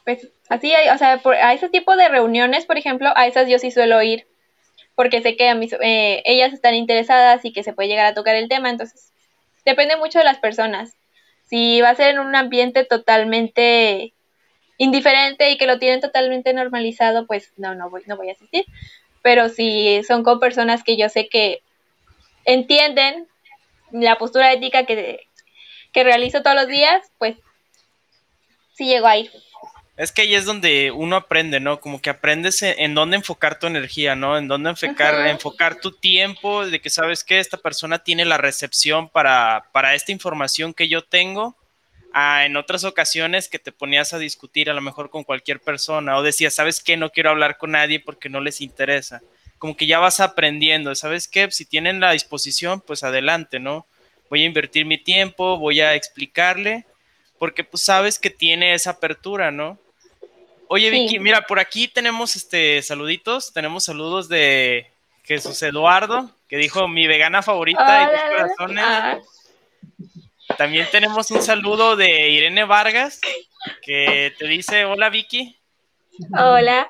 pues así, o sea, a ese tipo de reuniones, por ejemplo, a esas yo sí suelo ir, porque sé que a mis, eh, ellas están interesadas y que se puede llegar a tocar el tema, entonces depende mucho de las personas. Si va a ser en un ambiente totalmente indiferente y que lo tienen totalmente normalizado, pues no, no voy, no voy a asistir pero si son con personas que yo sé que entienden la postura ética que, que realizo todos los días, pues sí llego a ir. Es que ahí es donde uno aprende, ¿no? Como que aprendes en, dónde enfocar tu energía, ¿no? En dónde enfocar, enfocar tu tiempo, de que sabes que esta persona tiene la recepción para, para esta información que yo tengo en otras ocasiones que te ponías a discutir a lo mejor con cualquier persona o decías, ¿sabes qué? No quiero hablar con nadie porque no les interesa. Como que ya vas aprendiendo, ¿sabes qué? Si tienen la disposición, pues adelante, ¿no? Voy a invertir mi tiempo, voy a explicarle, porque pues sabes que tiene esa apertura, ¿no? Oye, Vicky, mira, por aquí tenemos este saluditos, tenemos saludos de Jesús Eduardo, que dijo mi vegana favorita y corazones. Ah. También tenemos un saludo de Irene Vargas, que te dice, hola Vicky. Hola.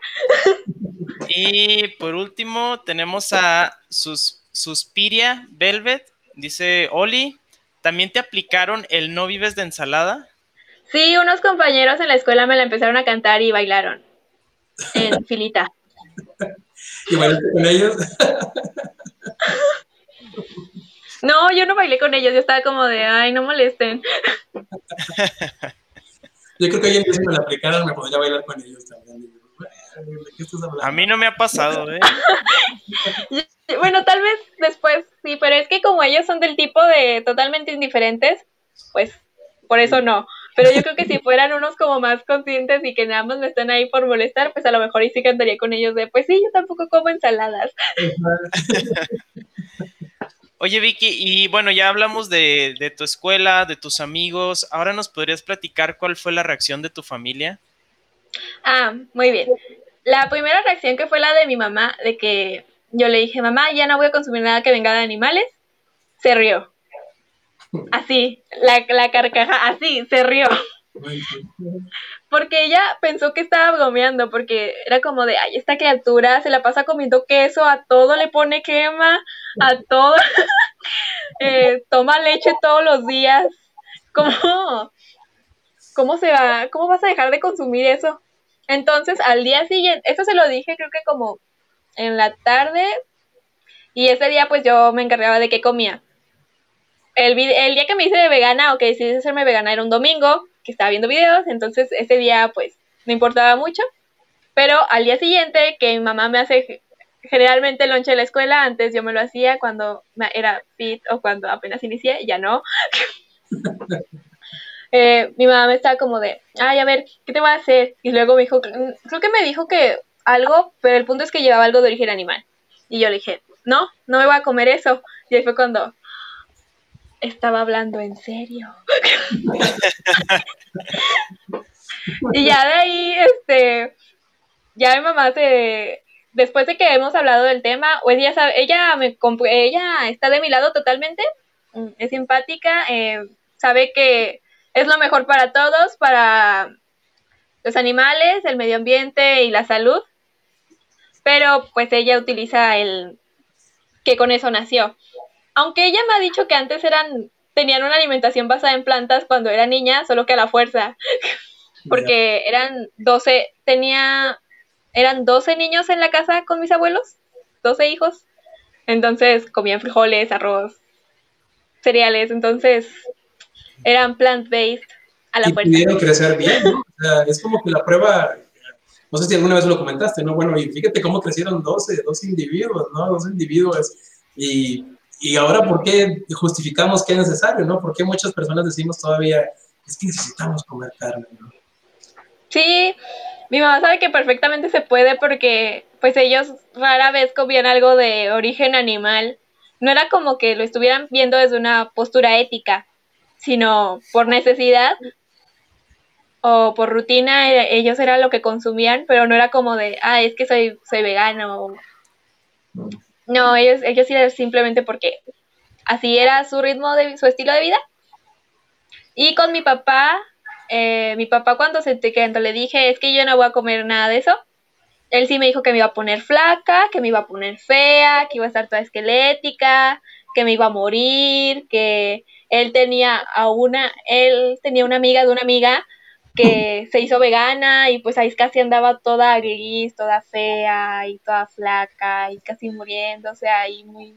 Y por último tenemos a Sus, Suspiria Velvet, dice, Oli, ¿también te aplicaron el no vives de ensalada? Sí, unos compañeros en la escuela me la empezaron a cantar y bailaron en filita. ¿Y bailaste con ellos? No, yo no bailé con ellos, yo estaba como de, ay, no molesten. yo creo que ayer si me la aplicaran me podría bailar con ellos también. A mí no me ha pasado, ¿eh? bueno, tal vez después sí, pero es que como ellos son del tipo de totalmente indiferentes, pues por eso no. Pero yo creo que si fueran unos como más conscientes y que nada más me están ahí por molestar, pues a lo mejor y sí cantaría con ellos de, pues sí, yo tampoco como ensaladas. Oye, Vicky, y bueno, ya hablamos de, tu escuela, de tus amigos. Ahora nos podrías platicar cuál fue la reacción de tu familia. Ah, muy bien. La primera reacción que fue la de mi mamá, de que yo le dije, mamá, ya no voy a consumir nada que venga de animales, se rió. Así, la, la carcaja, así, se rió. Porque ella pensó que estaba bromeando, porque era como de, ay, esta criatura se la pasa comiendo queso, a todo le pone crema, a todo, eh, toma leche todos los días. ¿Cómo, ¿Cómo se va? ¿Cómo vas a dejar de consumir eso? Entonces, al día siguiente, eso se lo dije creo que como en la tarde, y ese día pues yo me encargaba de qué comía. El, el día que me hice de vegana o que decidí hacerme vegana era un domingo, que estaba viendo videos, entonces ese día pues no importaba mucho, pero al día siguiente que mi mamá me hace generalmente el lonche de la escuela, antes yo me lo hacía cuando era fit o cuando apenas inicié, ya no. Eh, mi mamá me estaba como de, ay, a ver, ¿qué te voy a hacer? Y luego me dijo, creo que me dijo que algo, pero el punto es que llevaba algo de origen animal. Y yo le dije, no, no me voy a comer eso. Y ahí fue cuando, estaba hablando en serio. y ya de ahí, este, ya mi mamá se, después de que hemos hablado del tema, pues ella sabe, ella me ella está de mi lado totalmente, mm, es simpática, eh, sabe que es lo mejor para todos, para los animales, el medio ambiente y la salud, pero pues ella utiliza el que con eso nació. Aunque ella me ha dicho que antes eran, tenían una alimentación basada en plantas cuando era niña, solo que a la fuerza. Porque eran 12, tenía, eran 12 niños en la casa con mis abuelos, 12 hijos. Entonces comían frijoles, arroz. cereales, entonces eran plant-based a la y pudieron crecer bien, ¿no? O sea, es como que la prueba, no sé si alguna vez lo comentaste, ¿no? Bueno, y fíjate cómo crecieron 12, 12 individuos, ¿no? 12 individuos. Y, y ahora, ¿por qué justificamos que es necesario, ¿no? ¿Por qué muchas personas decimos todavía, es que necesitamos comer carne, ¿no? Sí, mi mamá sabe que perfectamente se puede porque pues ellos rara vez comían algo de origen animal. No era como que lo estuvieran viendo desde una postura ética, sino por necesidad o por rutina, eh, ellos era lo que consumían, pero no era como de, ah, es que soy, soy vegano. No, ellos, ellos era simplemente porque así era su ritmo de su estilo de vida. Y con mi papá, eh, mi papá cuando se le dije, es que yo no voy a comer nada de eso, él sí me dijo que me iba a poner flaca, que me iba a poner fea, que iba a estar toda esquelética, que me iba a morir, que él tenía a una, él tenía una amiga de una amiga que se hizo vegana y pues ahí casi andaba toda gris, toda fea y toda flaca y casi muriendo, o sea, ahí muy...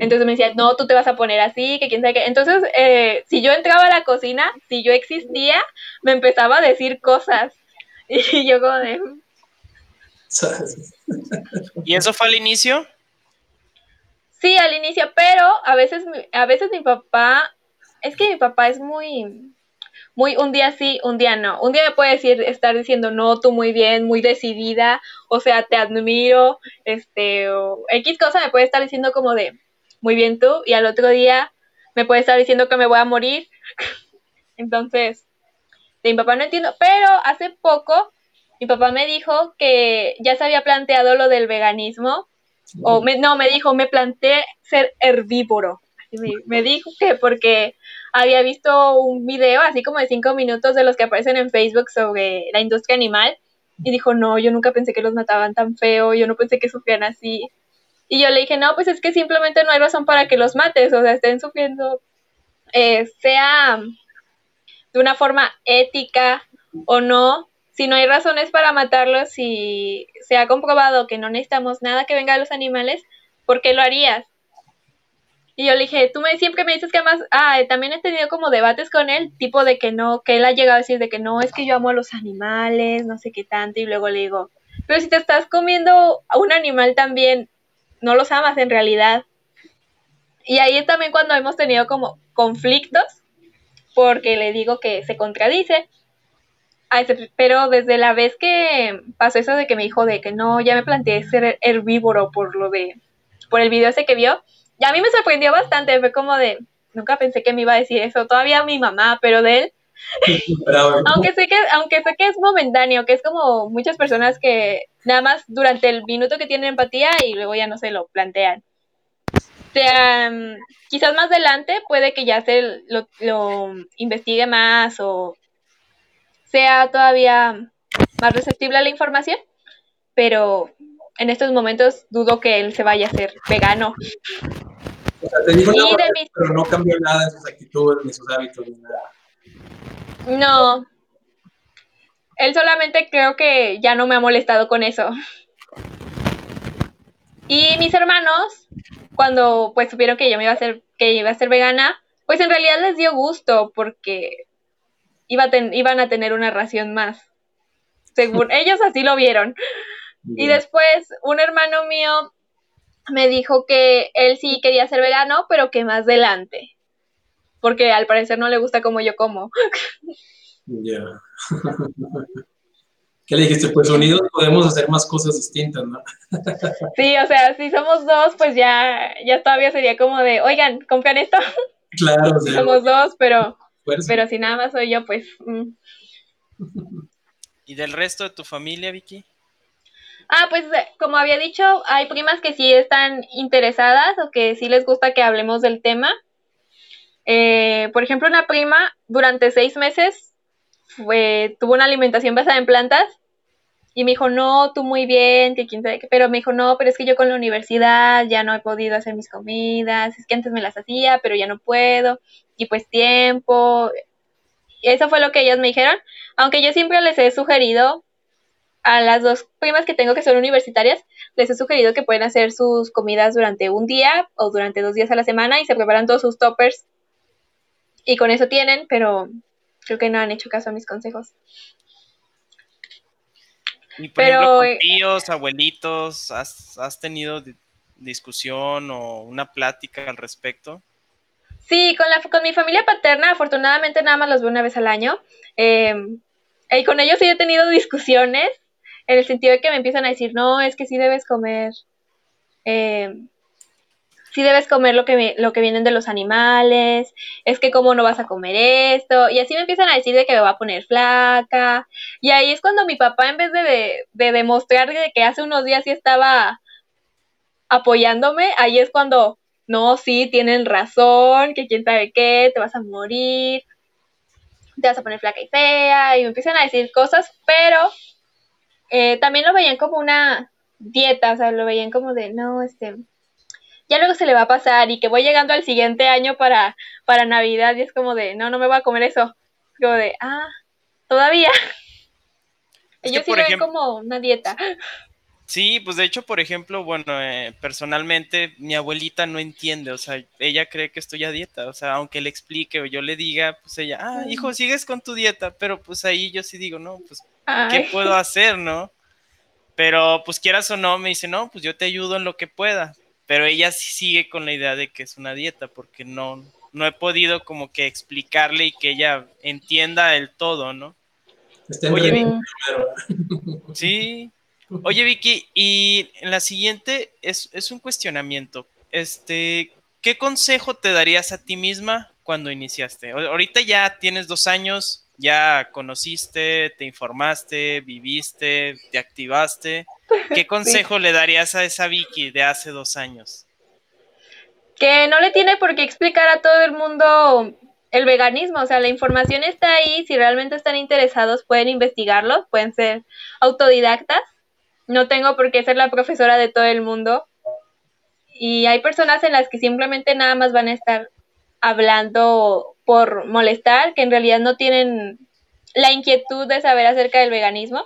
Entonces me decía, no, tú te vas a poner así, que quién sabe qué. Entonces, eh, si yo entraba a la cocina, si yo existía, me empezaba a decir cosas. Y yo como de... ¿Y eso fue al inicio? Sí, al inicio, pero a veces, a veces mi papá, es que mi papá es muy, muy un día sí, un día no. Un día me puede decir, estar diciendo, no, tú muy bien, muy decidida, o sea, te admiro, este, o X cosa me puede estar diciendo como de, muy bien tú, y al otro día me puede estar diciendo que me voy a morir. Entonces, de mi papá no entiendo, pero hace poco mi papá me dijo que ya se había planteado lo del veganismo, o no, me dijo, me planteé ser herbívoro. Me, me, dijo que porque había visto un video así como de cinco minutos de los que aparecen en Facebook sobre la industria animal y dijo, no, yo nunca pensé que los mataban tan feo, yo no pensé que sufrían así. Y yo le dije, no, pues es que simplemente no hay razón para que los mates, o sea, estén sufriendo, eh, sea de una forma ética o no, si no hay razones para matarlos, y se ha comprobado que no necesitamos nada que venga de los animales, ¿por qué lo harías? Y yo le dije, tú me, siempre me dices que además, ah, también he tenido como debates con él, tipo de que no, que él ha llegado a decir de que no, es que yo amo a los animales, no sé qué tanto, y luego le digo, pero si te estás comiendo a un animal también, no los amas en realidad. Y ahí es también cuando hemos tenido como conflictos, porque le digo que se contradice, pero desde la vez que pasó eso de que me dijo de que no, ya me planteé ser herbívoro por lo de, por el video ese que vio, y a mí me sorprendió bastante, fue como de, nunca pensé que me iba a decir eso, todavía mi mamá, pero de él, aunque sé que aunque sé que es momentáneo, que es como muchas personas que nada más durante el minuto que tienen empatía y luego ya no se lo plantean. O sea, quizás más adelante puede que ya se lo, lo investigue más o sea todavía más receptible a la información, pero en estos momentos dudo que él se vaya a ser vegano. O sea, te dijo pero no cambió nada en sus actitudes, ni sus hábitos, ni nada. No. Él solamente creo que ya no me ha molestado con eso. Y mis hermanos, cuando pues supieron que yo me iba a ser, que iba a ser vegana, pues en realidad les dio gusto porque iba iban a tener una ración más. Según ellos así lo vieron. Y después un hermano mío me dijo que él sí quería ser vegano, pero que más adelante. Porque al parecer no le gusta como yo como. Ya. ¿Qué le dijiste? Pues unidos podemos hacer más cosas distintas, ¿no? sí, o sea, si somos dos, pues ya, ya todavía sería como de, oigan, compran esto. Claro, sí. Somos dos, pero pero si nada más soy yo, pues... Mm. ¿Y del resto de tu familia, Vicky? Ah, pues eh, como había dicho, hay primas que sí están interesadas o que sí les gusta que hablemos del tema. Eh, por ejemplo, una prima durante seis meses fue, tuvo una alimentación basada en plantas y me dijo, no, tú muy bien, que quién sabe pero me dijo, no, pero es que yo con la universidad ya no he podido hacer mis comidas, es que antes me las hacía, pero ya no puedo, y pues tiempo. Eso fue lo que ellas me dijeron, aunque yo siempre les he sugerido a las dos primas que tengo que son universitarias, les he sugerido que pueden hacer sus comidas durante un día o durante dos días a la semana y se preparan todos sus toppers. Y con eso tienen, pero creo que no han hecho caso a mis consejos. Y por pero, ejemplo, tíos, abuelitos, ¿has, ¿has tenido discusión o una plática al respecto? Sí, con, la, con mi familia paterna, afortunadamente nada más los veo una vez al año. Em, y con ellos sí he tenido discusiones, en el sentido de que me empiezan a decir, no, es que sí debes comer, eh, sí debes comer lo que, lo que vienen de los animales, es que cómo no vas a comer esto, y así me empiezan a decir de que me va a poner flaca, y ahí es cuando mi papá, en vez de, de demostrar que hace unos días sí estaba apoyándome, ahí es cuando, no, sí, tienen razón, que quién sabe qué, te vas a morir, te vas a poner flaca y fea, y me empiezan a decir cosas, pero eh, también lo veían como una dieta, o sea, lo veían como de, no, este, ya luego se le va a pasar y que voy llegando al siguiente año para, para Navidad y es como de, no, no me voy a comer eso. Como de, ah, todavía. Ellos sí lo ven como una dieta. Sí, pues de hecho, por ejemplo, bueno, eh, personalmente mi abuelita no entiende, o sea, ella cree que estoy a dieta, o sea, aunque le explique o yo le diga, pues ella, ah, hijo, sigues con tu dieta, pero pues ahí yo sí digo, no, pues, ¿qué puedo hacer, no? Pero pues quieras o no, me dice, no, pues yo te ayudo en lo que pueda, pero ella sí sigue con la idea de que es una dieta, porque no, no he podido como que explicarle y que ella entienda el todo, ¿no? Oye, sí, Oye, Vicky, y la siguiente es, un cuestionamiento. Este, ¿qué consejo te darías a ti misma cuando iniciaste? Ahorita ya tienes dos años, ya conociste, te informaste, viviste, te activaste. ¿Qué consejo le darías a esa Vicky de hace dos años? Que no le tiene por qué explicar a todo el mundo el veganismo, o sea, la información está ahí, si realmente están interesados pueden investigarlo, pueden ser autodidactas no tengo por qué ser la profesora de todo el mundo. Y hay personas en las que simplemente nada más van a estar hablando por molestar, que en realidad no tienen la inquietud de saber acerca del veganismo.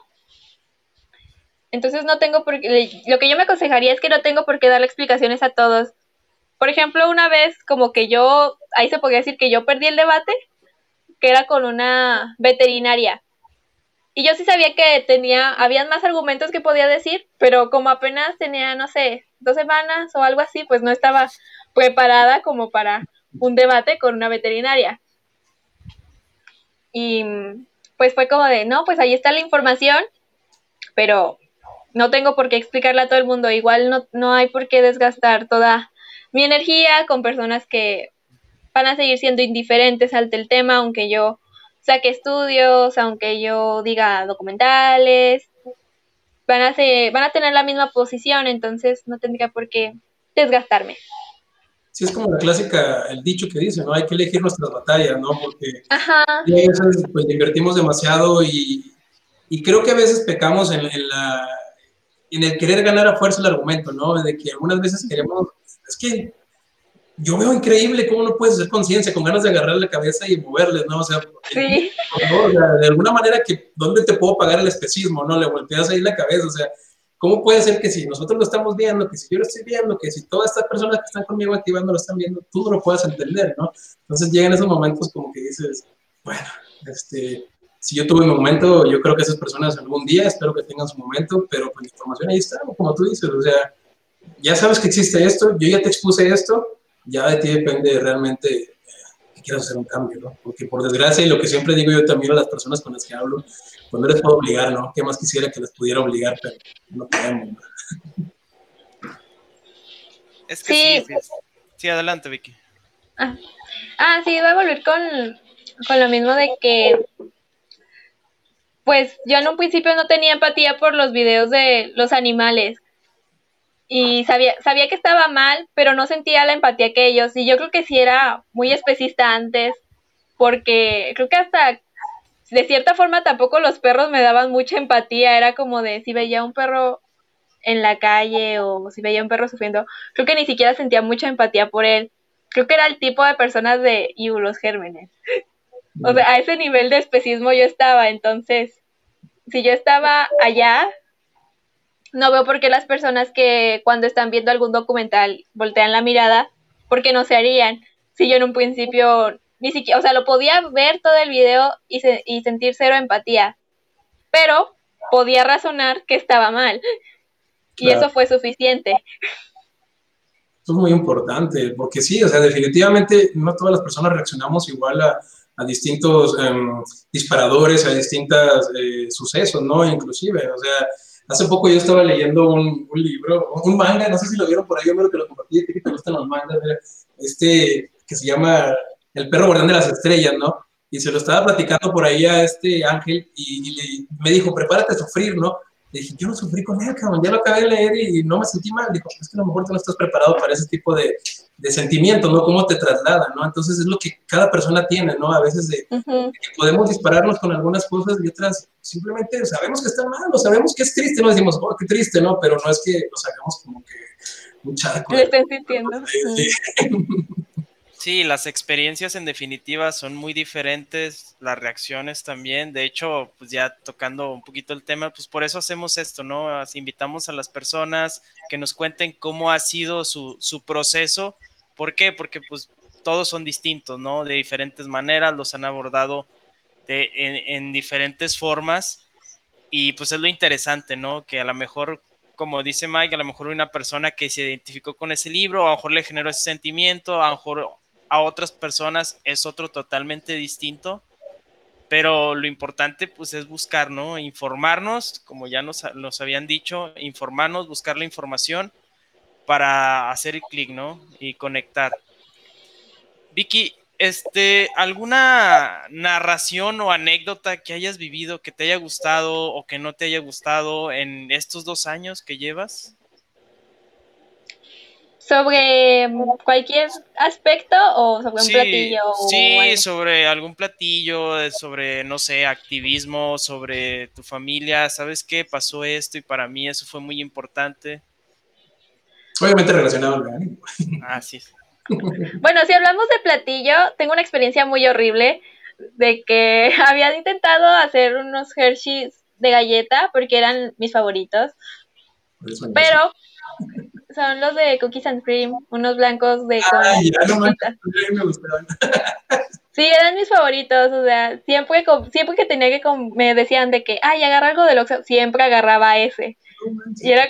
Entonces no tengo por qué, lo que yo me aconsejaría es que no tengo por qué darle explicaciones a todos. Por ejemplo, una vez como que yo, ahí se podría decir que yo perdí el debate, que era con una veterinaria. Y yo sí sabía que tenía, habían más argumentos que podía decir, pero como apenas tenía, no sé, dos semanas o algo así, pues no estaba preparada como para un debate con una veterinaria. Y pues fue como de, no, pues ahí está la información, pero no tengo por qué explicarla a todo el mundo. Igual no, no hay por qué desgastar toda mi energía con personas que van a seguir siendo indiferentes ante el tema, aunque yo saque estudios, aunque yo diga documentales, van a, ser, van a tener la misma posición, entonces no tendría por qué desgastarme. Sí, es como la clásica, el dicho que dice, ¿no? Hay que elegir nuestras batallas, ¿no? Porque Ajá. pues, invertimos demasiado y, y, creo que a veces pecamos en, en, la, en el querer ganar a fuerza el argumento, ¿no? De que algunas veces queremos, es que yo veo increíble cómo no puedes hacer conciencia con ganas de agarrar la cabeza y moverle, ¿no? O sea, sí. de alguna manera que, ¿dónde te puedo pagar el especismo, no? Le volteas ahí la cabeza, o sea, ¿cómo puede ser que si nosotros lo estamos viendo, que si yo lo estoy viendo, que si todas estas personas que están conmigo activando lo están viendo, tú no lo puedas entender, ¿no? Entonces llegan esos momentos como que dices, bueno, este, si yo tuve mi momento, yo creo que esas personas algún día, espero que tengan su momento, pero pues la información ahí está, como tú dices, o sea, ya sabes que existe esto, yo ya te expuse esto, ya de ti depende realmente que quieras hacer un cambio, ¿no? Porque por desgracia, y lo que siempre digo yo también a las personas con las que hablo, pues no les puedo obligar, ¿no? ¿Qué más quisiera que les pudiera obligar, pero no podemos, ¿no? Es que sí. Sí, adelante, Vicky. Ah. ah, sí, voy a volver con, con lo mismo de que pues yo en un principio no tenía empatía por los videos de los animales y sabía, sabía que estaba mal, pero no sentía la empatía que ellos. Y yo creo que sí era muy especista antes, porque creo que hasta de cierta forma tampoco los perros me daban mucha empatía. Era como de si veía un perro en la calle o si veía un perro sufriendo, creo que ni siquiera sentía mucha empatía por él. Creo que era el tipo de personas de y los gérmenes. O sea, a ese nivel de especismo yo estaba, entonces si yo estaba allá, no veo por qué las personas que cuando están viendo algún documental voltean la mirada, porque no se harían. Si yo en un principio ni siquiera, o sea, lo podía ver todo el video y, y sentir cero empatía, pero podía razonar que estaba mal. Y eso fue suficiente. Eso es muy importante, porque sí, o sea, definitivamente no todas las personas reaccionamos igual a, a distintos em, disparadores, a distintos eh, sucesos, ¿no? Inclusive, o sea, hace poco yo estaba leyendo un, un, libro, un manga, no sé si lo vieron por ahí, creo que lo compartí, que te gustan los mangas, este, que se llama El perro guardián de las estrellas, ¿no? Y se lo estaba platicando por ahí a este Ángel y, me dijo, prepárate a sufrir, ¿no? Le dije, yo no sufrí con él, cabrón, ya lo acabé de leer y no me sentí mal. Dijo, es que a lo mejor tú no estás preparado para ese tipo de, de sentimientos, ¿no? Cómo te traslada, ¿no? Entonces es lo que cada persona tiene, ¿no? A veces de, que podemos dispararnos con algunas cosas y otras simplemente sabemos que está mal, o sabemos que es triste, no decimos, oh, qué triste, ¿no? Pero no es que nos hagamos como que mucha... Lo estén sintiendo. Sí, las experiencias en definitiva son muy diferentes, las reacciones también. De hecho, pues ya tocando un poquito el tema, pues por eso hacemos esto, ¿no? Invitamos a las personas que nos cuenten cómo ha sido su, su proceso. ¿Por qué? Porque pues todos son distintos, ¿no? De diferentes maneras, los han abordado de, en, en diferentes formas. Y pues es lo interesante, ¿no? Que a lo mejor como dice Mike, a lo mejor una persona que se identificó con ese libro, a lo mejor le generó ese sentimiento, a lo mejor a otras personas es otro totalmente distinto, pero lo importante pues es buscar, ¿no? Informarnos, como ya nos, nos habían dicho, informarnos, buscar la información para hacer el clic, ¿no? Y conectar. Vicky, este, ¿alguna narración o anécdota que hayas vivido que te haya gustado o que no te haya gustado en estos dos años que llevas? Sobre cualquier aspecto o sobre un platillo. Sí, sobre algún platillo, sobre, no sé, activismo, sobre tu familia. ¿Sabes qué? Pasó esto y para mí eso fue muy importante. Obviamente relacionado al Ah, sí. bueno, si hablamos de platillo, tengo una experiencia muy horrible de que había intentado hacer unos Hershey's de galleta porque eran mis favoritos. Pero son los de Cookies and Cream, unos blancos de Ay, ya, no me Sí, eran mis favoritos, o sea, siempre, siempre que tenía que, me decían de que, ay, agarra algo de Oxxo, siempre agarraba ese. y era,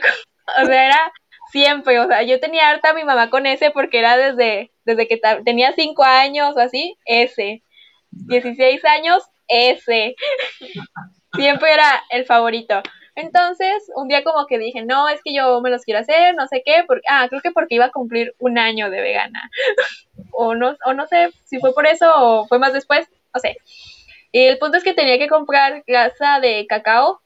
o sea, era siempre, o sea, yo tenía harta a mi mamá con ese porque era desde, desde que tenía 5 años o así, ese. 16 años, ese. siempre era el favorito. Entonces, un día como que dije, no, es que yo me los quiero hacer, no sé qué, porque, ah, creo que porque iba a cumplir un año de vegana. o, no, o no sé si fue por eso o fue más después, no sé. Y el punto es que tenía que comprar grasa de cacao.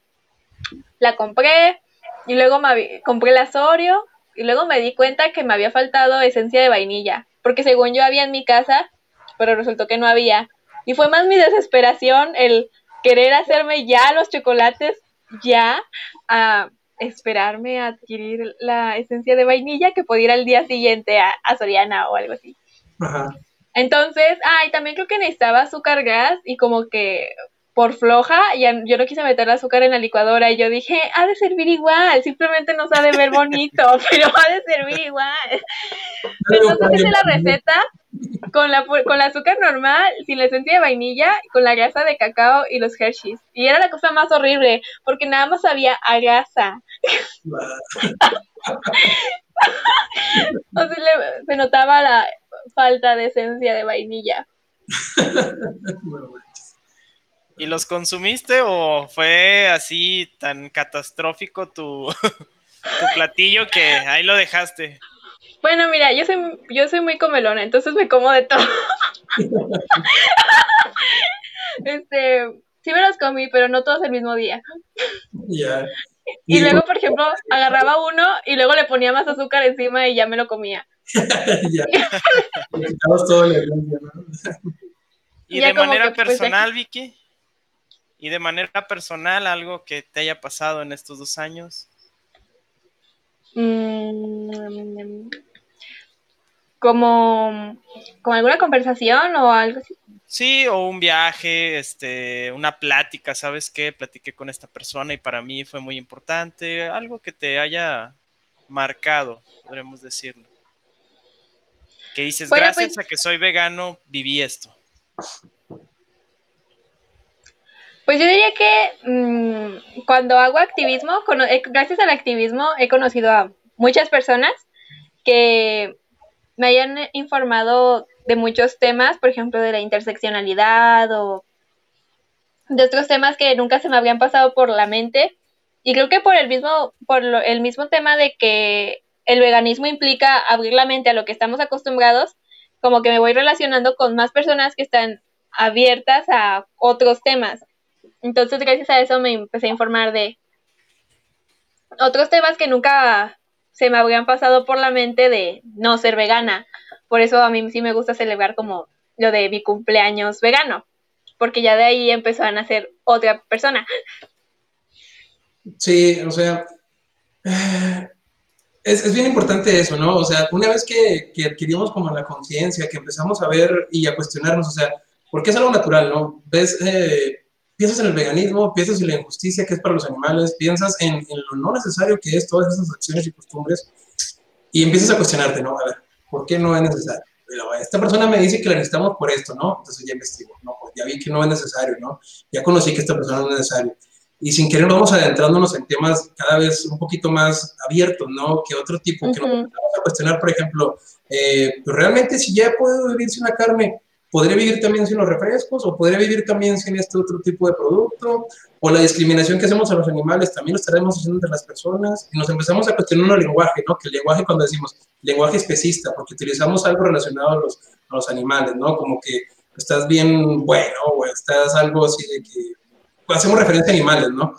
La compré y luego me compré la Oreo y luego me di cuenta que me había faltado esencia de vainilla, porque según yo había en mi casa, pero resultó que no había. Y fue más mi desesperación el querer hacerme ya los chocolates ya a esperarme a adquirir la esencia de vainilla que ir al día siguiente a, Soriana o algo así. Entonces, ay, también creo que necesitaba azúcar gas y como que por floja, ya, yo no quise meter azúcar en la licuadora y yo dije, ha de servir igual, simplemente no sabe ver bonito, pero ha de servir igual. Entonces hice la receta con la, con la azúcar normal, sin la esencia de vainilla, con la grasa de cacao y los Hershey's. Y era la cosa más horrible, porque nada más había a grasa. o sea, se notaba la falta de esencia de vainilla. ¿Y los consumiste o fue así tan catastrófico tu, tu platillo que ahí lo dejaste? Bueno, mira, yo soy, yo soy muy comelona, entonces me como de todo. este, sí me los comí, pero no todos el mismo día. Ya. Y, luego, por ejemplo, agarraba uno y luego le ponía más azúcar encima y ya me lo comía. ya. todo el ¿Y de manera pues, personal, Vicky? ¿Y de manera personal algo que te haya pasado en estos dos años? Mm, como, como alguna conversación o algo así. Sí, o un viaje, este, una plática, ¿sabes qué? Platiqué con esta persona y para mí fue muy importante, algo que te haya marcado, podremos decirlo. Que dices, gracias pues a que soy vegano, viví esto. Pues yo diría que mm, cuando hago activismo, eh, gracias al activismo he conocido a muchas personas que me hayan informado de muchos temas, por ejemplo, de la interseccionalidad o de otros temas que nunca se me habían pasado por la mente. Y creo que por el mismo, por el mismo tema de que el veganismo implica abrir la mente a lo que estamos acostumbrados, como que me voy relacionando con más personas que están abiertas a otros temas. Entonces, gracias a eso me empecé a informar de otros temas que nunca se me habrían pasado por la mente de no ser vegana. Por eso a mí sí me gusta celebrar como lo de mi cumpleaños vegano, porque ya de ahí empezó a nacer otra persona. Sí, o sea, eh, es, bien importante eso, ¿no? O sea, una vez que, adquirimos como la conciencia, que empezamos a ver y a cuestionarnos, o sea, porque es algo natural, ¿no? Ves, eh, piensas en el veganismo, piensas en la injusticia que es para los animales, piensas en, en, lo no necesario que es todas esas acciones y costumbres y empiezas a cuestionarte, ¿no? A ver, ¿por qué no es necesario? esta persona me dice que la necesitamos por esto, ¿no? Entonces ya investigo, ¿no? Pues ya vi que no es necesario, ¿no? Ya conocí que esta persona no es necesario. Y sin querer vamos adentrándonos en temas cada vez un poquito más abiertos, ¿no? Que otro tipo, que no vamos a cuestionar, por ejemplo, eh, pues realmente si ya puedo vivir sin la carne, ¿podría vivir también sin los refrescos? ¿O podría vivir también sin este otro tipo de producto? ¿O la discriminación que hacemos a los animales también lo estaremos haciendo entre las personas? Y nos empezamos a cuestionar un lenguaje, ¿no? Que el lenguaje, cuando decimos lenguaje especista, porque utilizamos algo relacionado a los, a los animales, ¿no? Como que estás bien bueno o estás algo así de que hacemos referencia a animales, ¿no?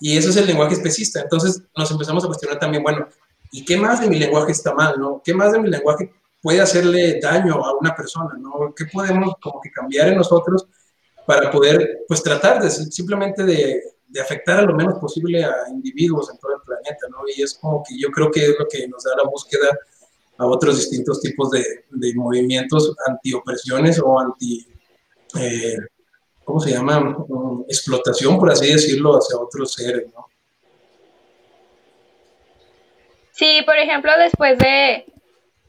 Y eso es el lenguaje especista. Entonces nos empezamos a cuestionar también, bueno, ¿y qué más de mi lenguaje está mal, no? ¿Qué más de mi lenguaje puede hacerle daño a una persona, ¿no? ¿Qué podemos como que cambiar en nosotros para poder, pues, tratar de simplemente de, afectar a lo menos posible a individuos en todo el planeta, ¿no? Y es como que yo creo que es lo que nos da la búsqueda a otros distintos tipos de, de movimientos antiopresiones o anti, eh, ¿cómo se llama? Mm, explotación, por así decirlo, hacia otros seres, ¿no? Sí, por ejemplo, después de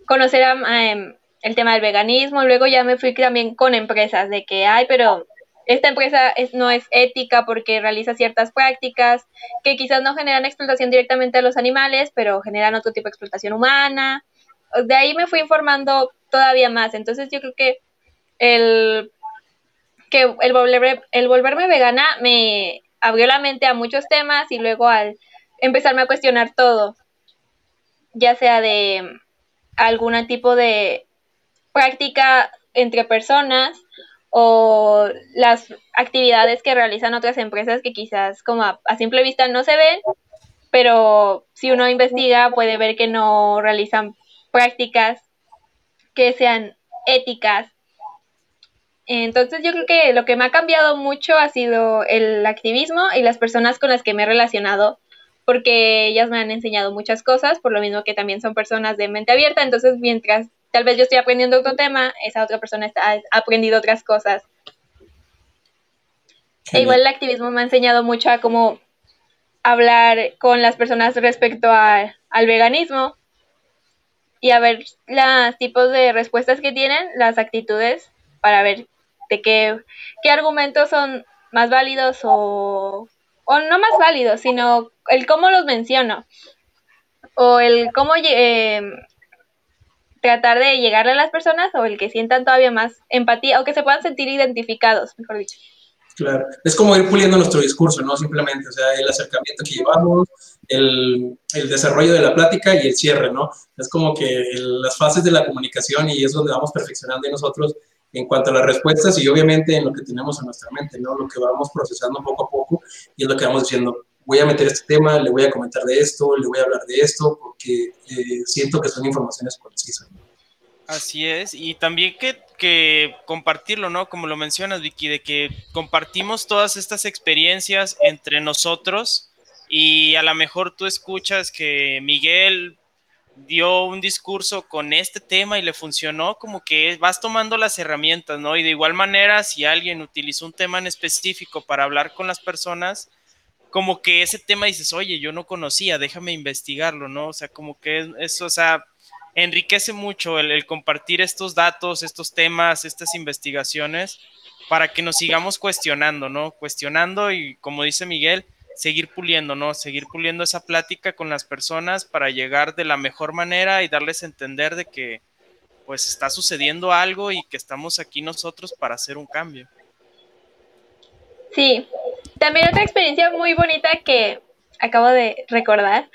conocer em, el tema del veganismo, luego ya me fui también con empresas de que, ay, pero esta empresa es, no es ética porque realiza ciertas prácticas que quizás no generan explotación directamente a los animales, pero generan otro tipo de explotación humana. De ahí me fui informando todavía más. Entonces yo creo que el, que el, el volverme vegana me abrió la mente a muchos temas y luego al empezarme a cuestionar todo, ya sea de algún tipo de práctica entre personas o las actividades que realizan otras empresas que quizás como a, simple vista no se ven, pero si uno investiga puede ver que no realizan prácticas que sean éticas. Entonces yo creo que lo que me ha cambiado mucho ha sido el activismo y las personas con las que me he relacionado porque ellas me han enseñado muchas cosas, por lo mismo que también son personas de mente abierta, entonces mientras tal vez yo estoy aprendiendo otro tema, esa otra persona está, ha aprendido otras cosas. E igual el activismo me ha enseñado mucho a cómo hablar con las personas respecto al veganismo y a ver los tipos de respuestas que tienen, las actitudes, para ver de qué, qué argumentos son más válidos o o no más válido, sino el cómo los menciono, o el cómo eh, tratar de llegarle a las personas, o el que sientan todavía más empatía, o que se puedan sentir identificados, mejor dicho. Claro, es como ir puliendo nuestro discurso, ¿no? Simplemente, o sea, el acercamiento que llevamos, el, el desarrollo de la plática y el cierre, ¿no? Es como que las fases de la comunicación y es donde vamos perfeccionando y nosotros en cuanto a las respuestas y obviamente en lo que tenemos en nuestra mente, ¿no? Lo que vamos procesando poco a poco y es lo que vamos diciendo, voy a meter este tema, le voy a comentar de esto, le voy a hablar de esto, porque eh, siento que son informaciones concisas. Así es, y también que, que, compartirlo, ¿no? Como lo mencionas, Vicky, de que compartimos todas estas experiencias entre nosotros y a lo mejor tú escuchas que Miguel dio un discurso con este tema y le funcionó, como que vas tomando las herramientas, ¿no? Y de igual manera, si alguien utilizó un tema en específico para hablar con las personas, como que ese tema dices, oye, yo no conocía, déjame investigarlo, ¿no? O sea, como que eso, o sea, enriquece mucho el, compartir estos datos, estos temas, estas investigaciones, para que nos sigamos cuestionando, ¿no? Cuestionando y, como dice Miguel, seguir puliendo, ¿no? Seguir puliendo esa plática con las personas para llegar de la mejor manera y darles a entender de que pues está sucediendo algo y que estamos aquí nosotros para hacer un cambio. Sí, también otra experiencia muy bonita que acabo de recordar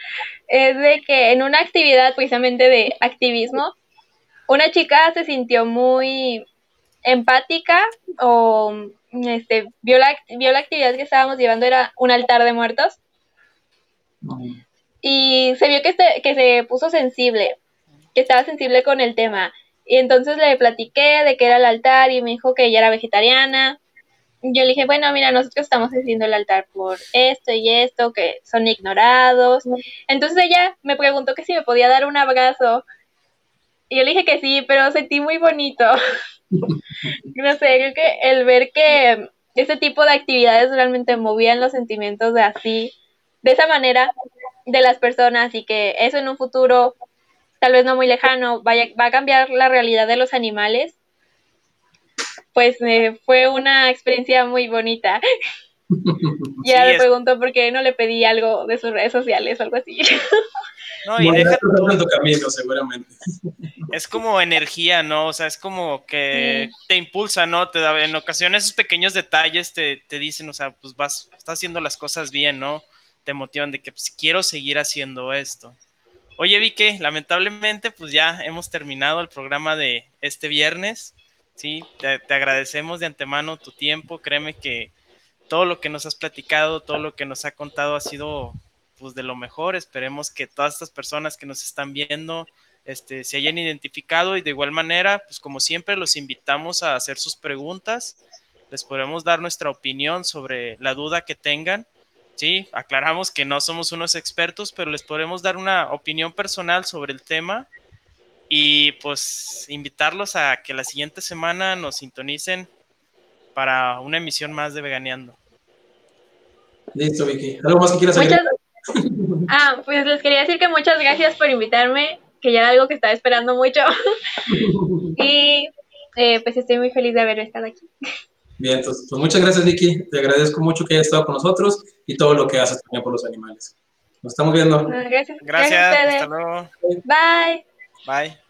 es de que en una actividad precisamente de activismo, una chica se sintió muy empática o este, vio, la, vio la actividad que estábamos llevando, era un altar de muertos. Y se vio que, este, que se puso sensible, que estaba sensible con el tema. Y entonces le platiqué de que era el altar y me dijo que ella era vegetariana. Yo le dije, bueno, mira, nosotros estamos haciendo el altar por esto y esto, que son ignorados. Entonces ella me preguntó que si me podía dar un abrazo. Y yo le dije que sí, pero sentí muy bonito. no sé, creo que el ver que ese tipo de actividades realmente movían los sentimientos de así, de esa manera, de las personas y que eso en un futuro, tal vez no muy lejano, vaya, va a cambiar la realidad de los animales, pues fue una experiencia muy bonita. Y ahora le pregunto por qué no le pedí algo de sus redes sociales o algo así. No, y deja camino, seguramente. Es como energía, ¿no? O sea, es como que te impulsa, ¿no? Te da, en ocasiones esos pequeños detalles te, dicen, o sea, pues vas, estás haciendo las cosas bien, ¿no? Te motivan de que pues, quiero seguir haciendo esto. Oye, Vicky, lamentablemente, pues ya hemos terminado el programa de este viernes. Sí, te agradecemos de antemano tu tiempo. Créeme que todo lo que nos has platicado, todo lo que nos ha contado ha sido pues de lo mejor. Esperemos que todas estas personas que nos están viendo este, se hayan identificado y de igual manera, pues como siempre, los invitamos a hacer sus preguntas. Les podemos dar nuestra opinión sobre la duda que tengan. Sí, aclaramos que no somos unos expertos, pero les podemos dar una opinión personal sobre el tema y pues invitarlos a que la siguiente semana nos sintonicen para una emisión más de Veganeando. Listo, Vicky. ¿Algo más que quieras añadir? Ah, pues les quería decir que muchas gracias por invitarme, que ya era algo que estaba esperando mucho. y eh, pues estoy muy feliz de haber estado aquí. Bien, entonces, pues muchas gracias, Vicky. Te agradezco mucho que hayas estado con nosotros y todo lo que haces también por los animales. Nos estamos viendo. Gracias. Gracias. gracias Hasta luego. Bye. Bye.